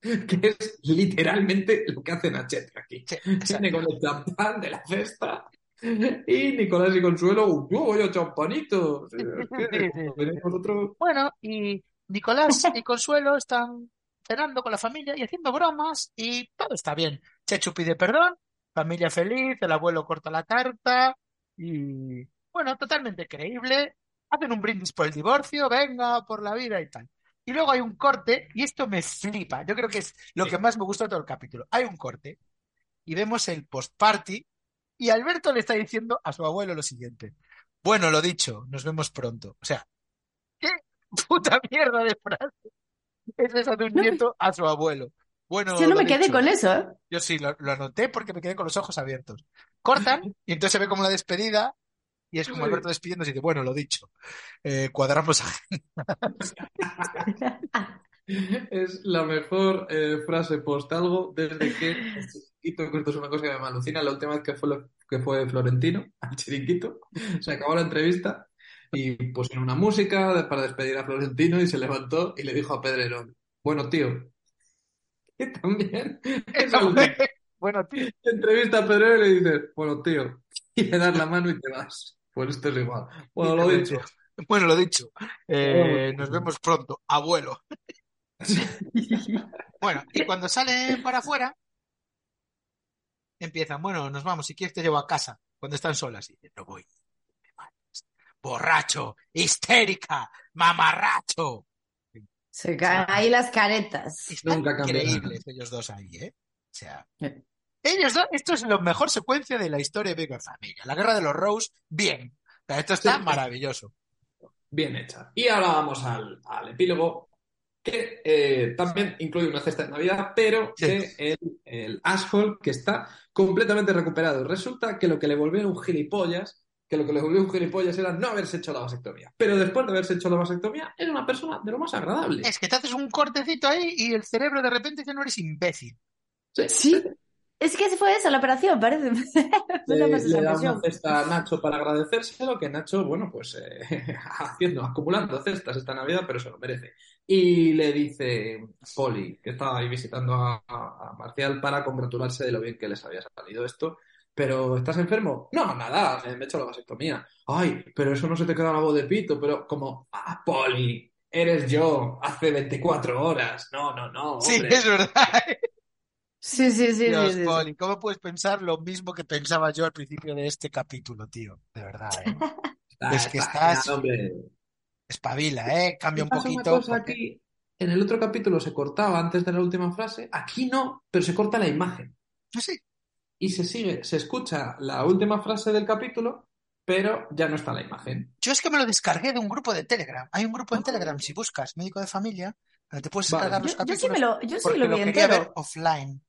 que es literalmente lo que hace Nachete aquí.
Sí.
Viene con el champán de la cesta y Nicolás y Consuelo, ¡un globo yo champanito! Vosotros,
Bueno, y Nicolás y Consuelo están cenando con la familia y haciendo bromas y todo está bien. Chechu pide perdón, familia feliz, el abuelo corta la tarta y bueno, totalmente creíble. Hacen un brindis por el divorcio, venga, por la vida y tal. Y luego hay un corte y esto me flipa. Yo creo que es lo
Sí.
que más me gusta de todo el capítulo. Hay un corte y vemos el post-party y Alberto le está diciendo a su abuelo lo siguiente. Bueno, lo dicho, nos vemos pronto. O sea, ¿qué puta mierda de frase es esa de un
No me-
nieto a su abuelo? Bueno,
Yo no me quedé
dicho.
con eso, ¿eh?
Yo sí, lo, lo anoté porque me quedé con los ojos abiertos. Cortan y entonces se ve como la despedida y es como. Alberto despidiéndose y dice, bueno, lo dicho, eh, cuadramos a...
es la mejor eh, frase post algo desde que el chiringuito, que esto es una cosa que me alucina, la última vez que fue, lo- que fue Florentino al chiringuito, se acabó la entrevista y pusieron una música para despedir a Florentino y se levantó y le dijo a Pedrerón, bueno tío, que también es algo que
Bueno, tío,
te entrevista a Pedrero y le dices, bueno tío, y le das la mano y te vas. Pues esto es igual. Bueno, lo dicho.
bueno, lo dicho, eh, nos vemos pronto, abuelo. Bueno, y cuando salen para afuera, empiezan, bueno, nos vamos, si quieres te llevo a casa, cuando están solas. Y dicen, no voy. Borracho, histérica, mamarracho.
Se caen ahí las caretas.
Están
Nunca
increíbles ellos dos ahí, ¿eh? O sea,
Eh.
ellos dos, esto es la mejor secuencia de la historia de Big Bang Familia. La guerra de los Rose, bien. Esto está
Sí.
maravilloso.
Bien hecha. Y ahora vamos al, al epílogo, que eh, también incluye una cesta de Navidad, pero
Sí.
el, el asshole que está completamente recuperado. Resulta que lo que le volvió un gilipollas, que lo que le volvió un gilipollas era no haberse hecho la vasectomía. Pero después de haberse hecho la vasectomía, era una persona de lo más agradable.
Es que te haces un cortecito ahí y el cerebro de repente ya no eres imbécil.
Sí. Es que fue eso, la operación, parece.
Le, le da una cesta a Nacho para agradecérselo, que Nacho, bueno, pues eh, haciendo, acumulando cestas esta Navidad, pero se lo merece. Y le dice Poli, que estaba ahí visitando a, a- Marcial para congratularse de lo bien que les había salido esto. ¿Pero estás enfermo? No, nada, me he hecho la vasectomía. Ay, pero eso no se te queda la voz de pito, pero como, ah, Poli, eres yo hace 24 horas. No, no, no.
Sí, es verdad.
Sí, sí, sí,
Dios,
sí, sí, sí.
Poli, ¿cómo puedes pensar lo mismo que pensaba yo al principio de este capítulo, tío? De verdad, ¿eh? Es que
está
estás-
hombre.
Espabila, ¿eh? Cambia un
pasa una
poquito.
cosa
porque-
aquí, en el otro capítulo se cortaba antes de la última frase, aquí no, pero se corta la imagen.
Pues sí,
Y se sigue, se escucha la última frase del capítulo, pero ya no está la imagen.
Yo es que me lo descargué de un grupo de Telegram. Hay un grupo en
Ah.
Telegram, si buscas médico de familia, te puedes
Vale.
descargar
Yo,
los
yo sí me lo, yo sí lo
lo
vi
quería ver
entero.
offline.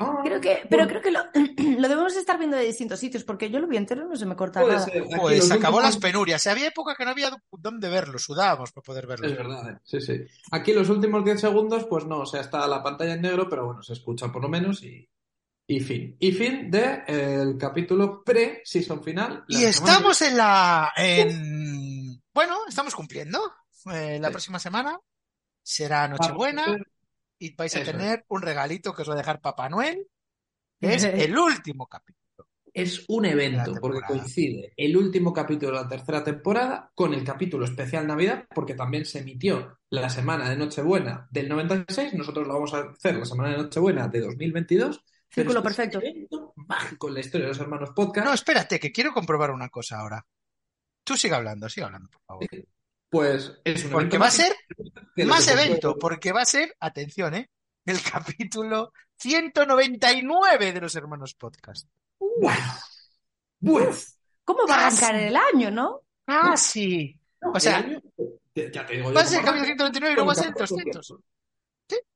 Ah,
Creo que, pero creo que lo, lo debemos estar viendo de distintos sitios, porque yo lo vi entero y no se me corta
puede
nada.
ser. Aquí
Pues
los
se acabó
últimos-
las penurias. Había época que no había dónde verlo, sudábamos para poder verlo.
Es verdad, eh. sí, sí. Aquí los últimos 10 segundos, pues no, o sea, está la pantalla en negro, pero bueno, se escucha por lo menos y, y fin. Y fin del el capítulo pre-season final.
Y
semana
estamos en la... En... Bueno, estamos cumpliendo. Eh, la
Sí.
próxima semana será Nochebuena y vais a
Eso es.
tener un regalito que os va a dejar Papá Noel, que es el último capítulo.
Es un evento, porque coincide el último capítulo de la tercera temporada con el capítulo especial Navidad, porque también se emitió la semana de Nochebuena del 96, nosotros lo vamos a hacer la semana de Nochebuena de 2022. pero
Círculo
este es
perfecto.
un evento mágico en la historia de los hermanos podcast.
No, espérate, que quiero comprobar una cosa ahora. Tú sigue hablando, sigue hablando, por favor.
Pues es un
Porque va a ser más evento, porque va a ser, atención, ¿eh? El capítulo 199 de los hermanos podcast.
Bueno, bueno.
¿Cómo va a
Casi.
arrancar el año, no?
Ah, sí. O sea,
año- ya- ya te digo yo
va a ser el capítulo
arranca,
199 y luego va a ser el
con el
200.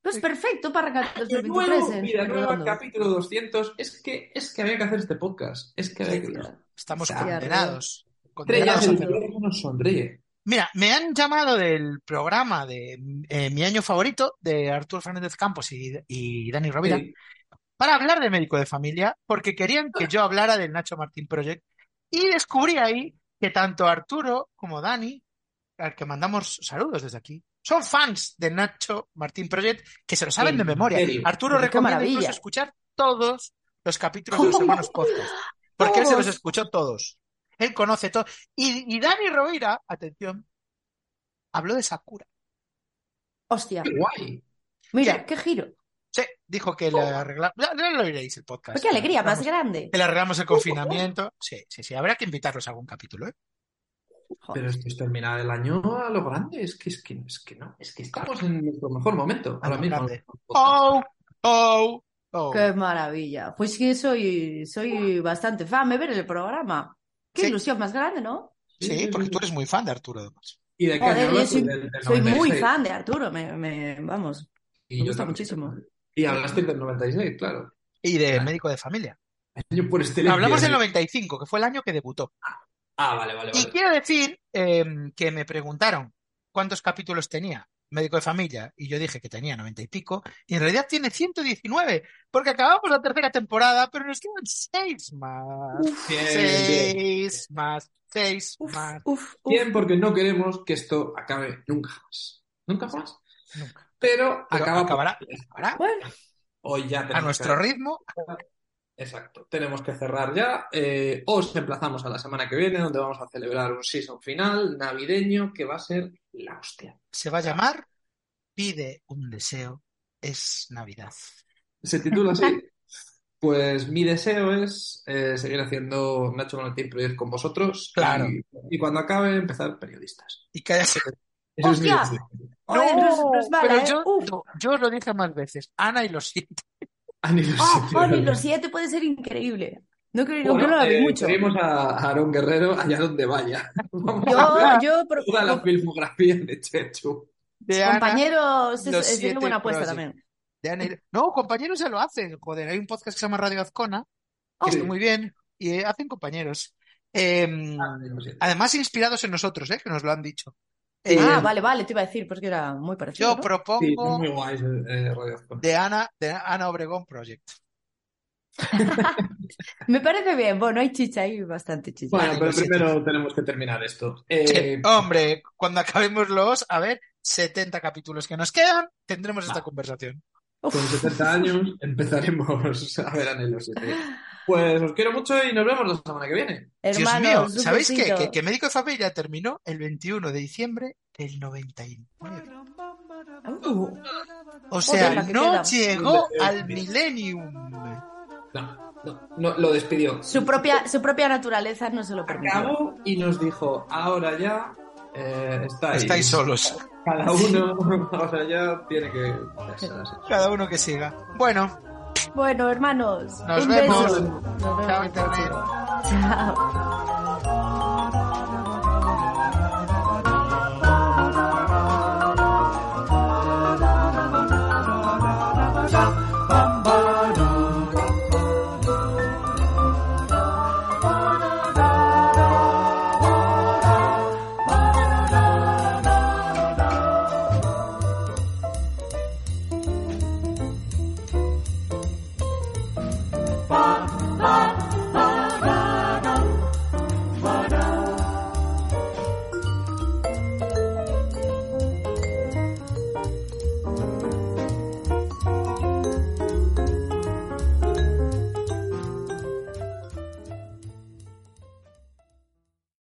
Pues perfecto para arrancar el
Año nuevo,
2023. en
vida nueva,
redondo.
capítulo 200. Es que, es que había que hacer este podcast. Es que había que...
Estamos condenados.
Estrellas,
Condenados a
el
hacerlo.
sonríe.
Mira, me han llamado del programa de eh, Mi Año Favorito de Arturo Fernández Campos y, y Dani Rovira
Sí.
para hablar de médico de familia porque querían que yo hablara del Nacho Martín Project y descubrí ahí que tanto Arturo como Dani, al que mandamos saludos desde aquí, son fans de Nacho Martín Project que se lo saben
¿En
de memoria. Arturo recomienda incluso escuchar todos los capítulos de los hermanos podcast porque él se los escuchó todos. Él conoce todo. Y, y Dani Rovira, atención, habló de Sakura.
Hostia,
Qué guay.
mira, qué giro.
Sí, dijo que le arreglamos. Ya, ya lo oiréis el podcast.
Qué alegría más grande.
Que le arreglamos el confinamiento. Sí, sí, sí. Habrá que invitarlos a algún capítulo, ¿eh?
Joder.
Pero esto es terminar el año a lo grande. Es que, es que, es que no. Es que estamos en nuestro mejor momento.
A
Ahora
lo
mismo.
grande. Oh, oh, oh.
Qué maravilla. Pues que soy, soy bastante fan. Me ver el programa. Qué
Sí.
ilusión más grande, ¿no?
Sí, porque tú eres muy fan de Arturo, además.
¿Y de qué
Joder,
año
yo
hablas?
soy,
Del- del
soy muy
96.
fan de Arturo. Me, me- vamos.
Y
me gusta
también.
muchísimo.
Y hablaste del 96, claro.
Y de
Ah.
médico de familia.
Año por excelencia.
Hablamos del 95, que fue el año que debutó.
Ah, vale, vale,
Y
vale.
quiero decir eh, que me preguntaron cuántos capítulos tenía médico de familia y yo dije que tenía 90 y pico y en realidad tiene 119 porque acabamos la tercera temporada pero nos quedan seis más.
Bien, bien.
seis más, seis
Uf,
más.
uf, uf.
Bien, porque no queremos que esto acabe nunca más. Nunca más.
Nunca.
Pero,
Pero
acaba por-
acabará,
Bueno,
Hoy ya
a nuestro
que...
ritmo.
Exacto. Tenemos que cerrar ya. Eh, os emplazamos a la semana que viene, donde vamos a celebrar un season final navideño que va a ser la hostia.
Se va a llamar Pide un deseo, es Navidad.
Se titula así. Pues mi deseo es eh, seguir haciendo Nacho Valentín Project con vosotros.
Claro.
Y, y cuando acabe, empezar periodistas.
Y cállate.
Eso es mi
¡Hostia!
deseo.
No no es mala,
pero
¿eh?
yo, yo, os lo dije más veces. Ana y los siete.
A nivel
Oh,
sitio.
oh, ni los siete puede ser increíble. No creo,
Bueno,
aunque no vi
eh,
mucho.
Pedimos a a Aaron Guerrero allá donde vaya. Vamos
Yo, yo, pro-
toda la filmografía de Chechu.
De Ana,
compañeros, es, es- buena apuesta también.
de Ana y- No, compañeros ya lo hacen. Joder, hay un podcast que se llama Radio Azcona, que
Oh,
está muy bien, y eh, hacen compañeros. Eh, además, inspirados en nosotros, ¿eh? que nos lo han dicho. Eh,
ah, vale, vale, te iba a decir, pues que era muy parecido.
yo
¿no?
Sí,
propongo
muy guay eh,
de Ana, de Ana Obregón Project.
Me parece bien. Bueno, hay chicha ahí, bastante chicha.
Bueno, pero primero tenemos que terminar esto. Eh,
Sí, hombre, cuando acabemos los, a ver, 70 capítulos que nos quedan, tendremos esta conversación.
Uf.
con 70 años empezaremos a ver anhelos. Pues os quiero mucho y nos vemos la semana que viene.
Dios
Hermanos,
mío, ¿sabéis qué? Que, que Médico de Familia terminó el 21 de diciembre del 99.
Uh,
O sea, no
queda.
llegó al millennium.
No, no, no, lo despidió.
su, propia, su propia naturaleza no se lo permite.
Acabó y nos dijo, ahora ya eh, estáis,
Estáis solos.
Cada uno, ahora ya tiene que...
Cada uno que siga. Bueno,
Bueno, hermanos,
Nos
un
vemos.
beso. Nos vemos
Chao, Internet.
Chao.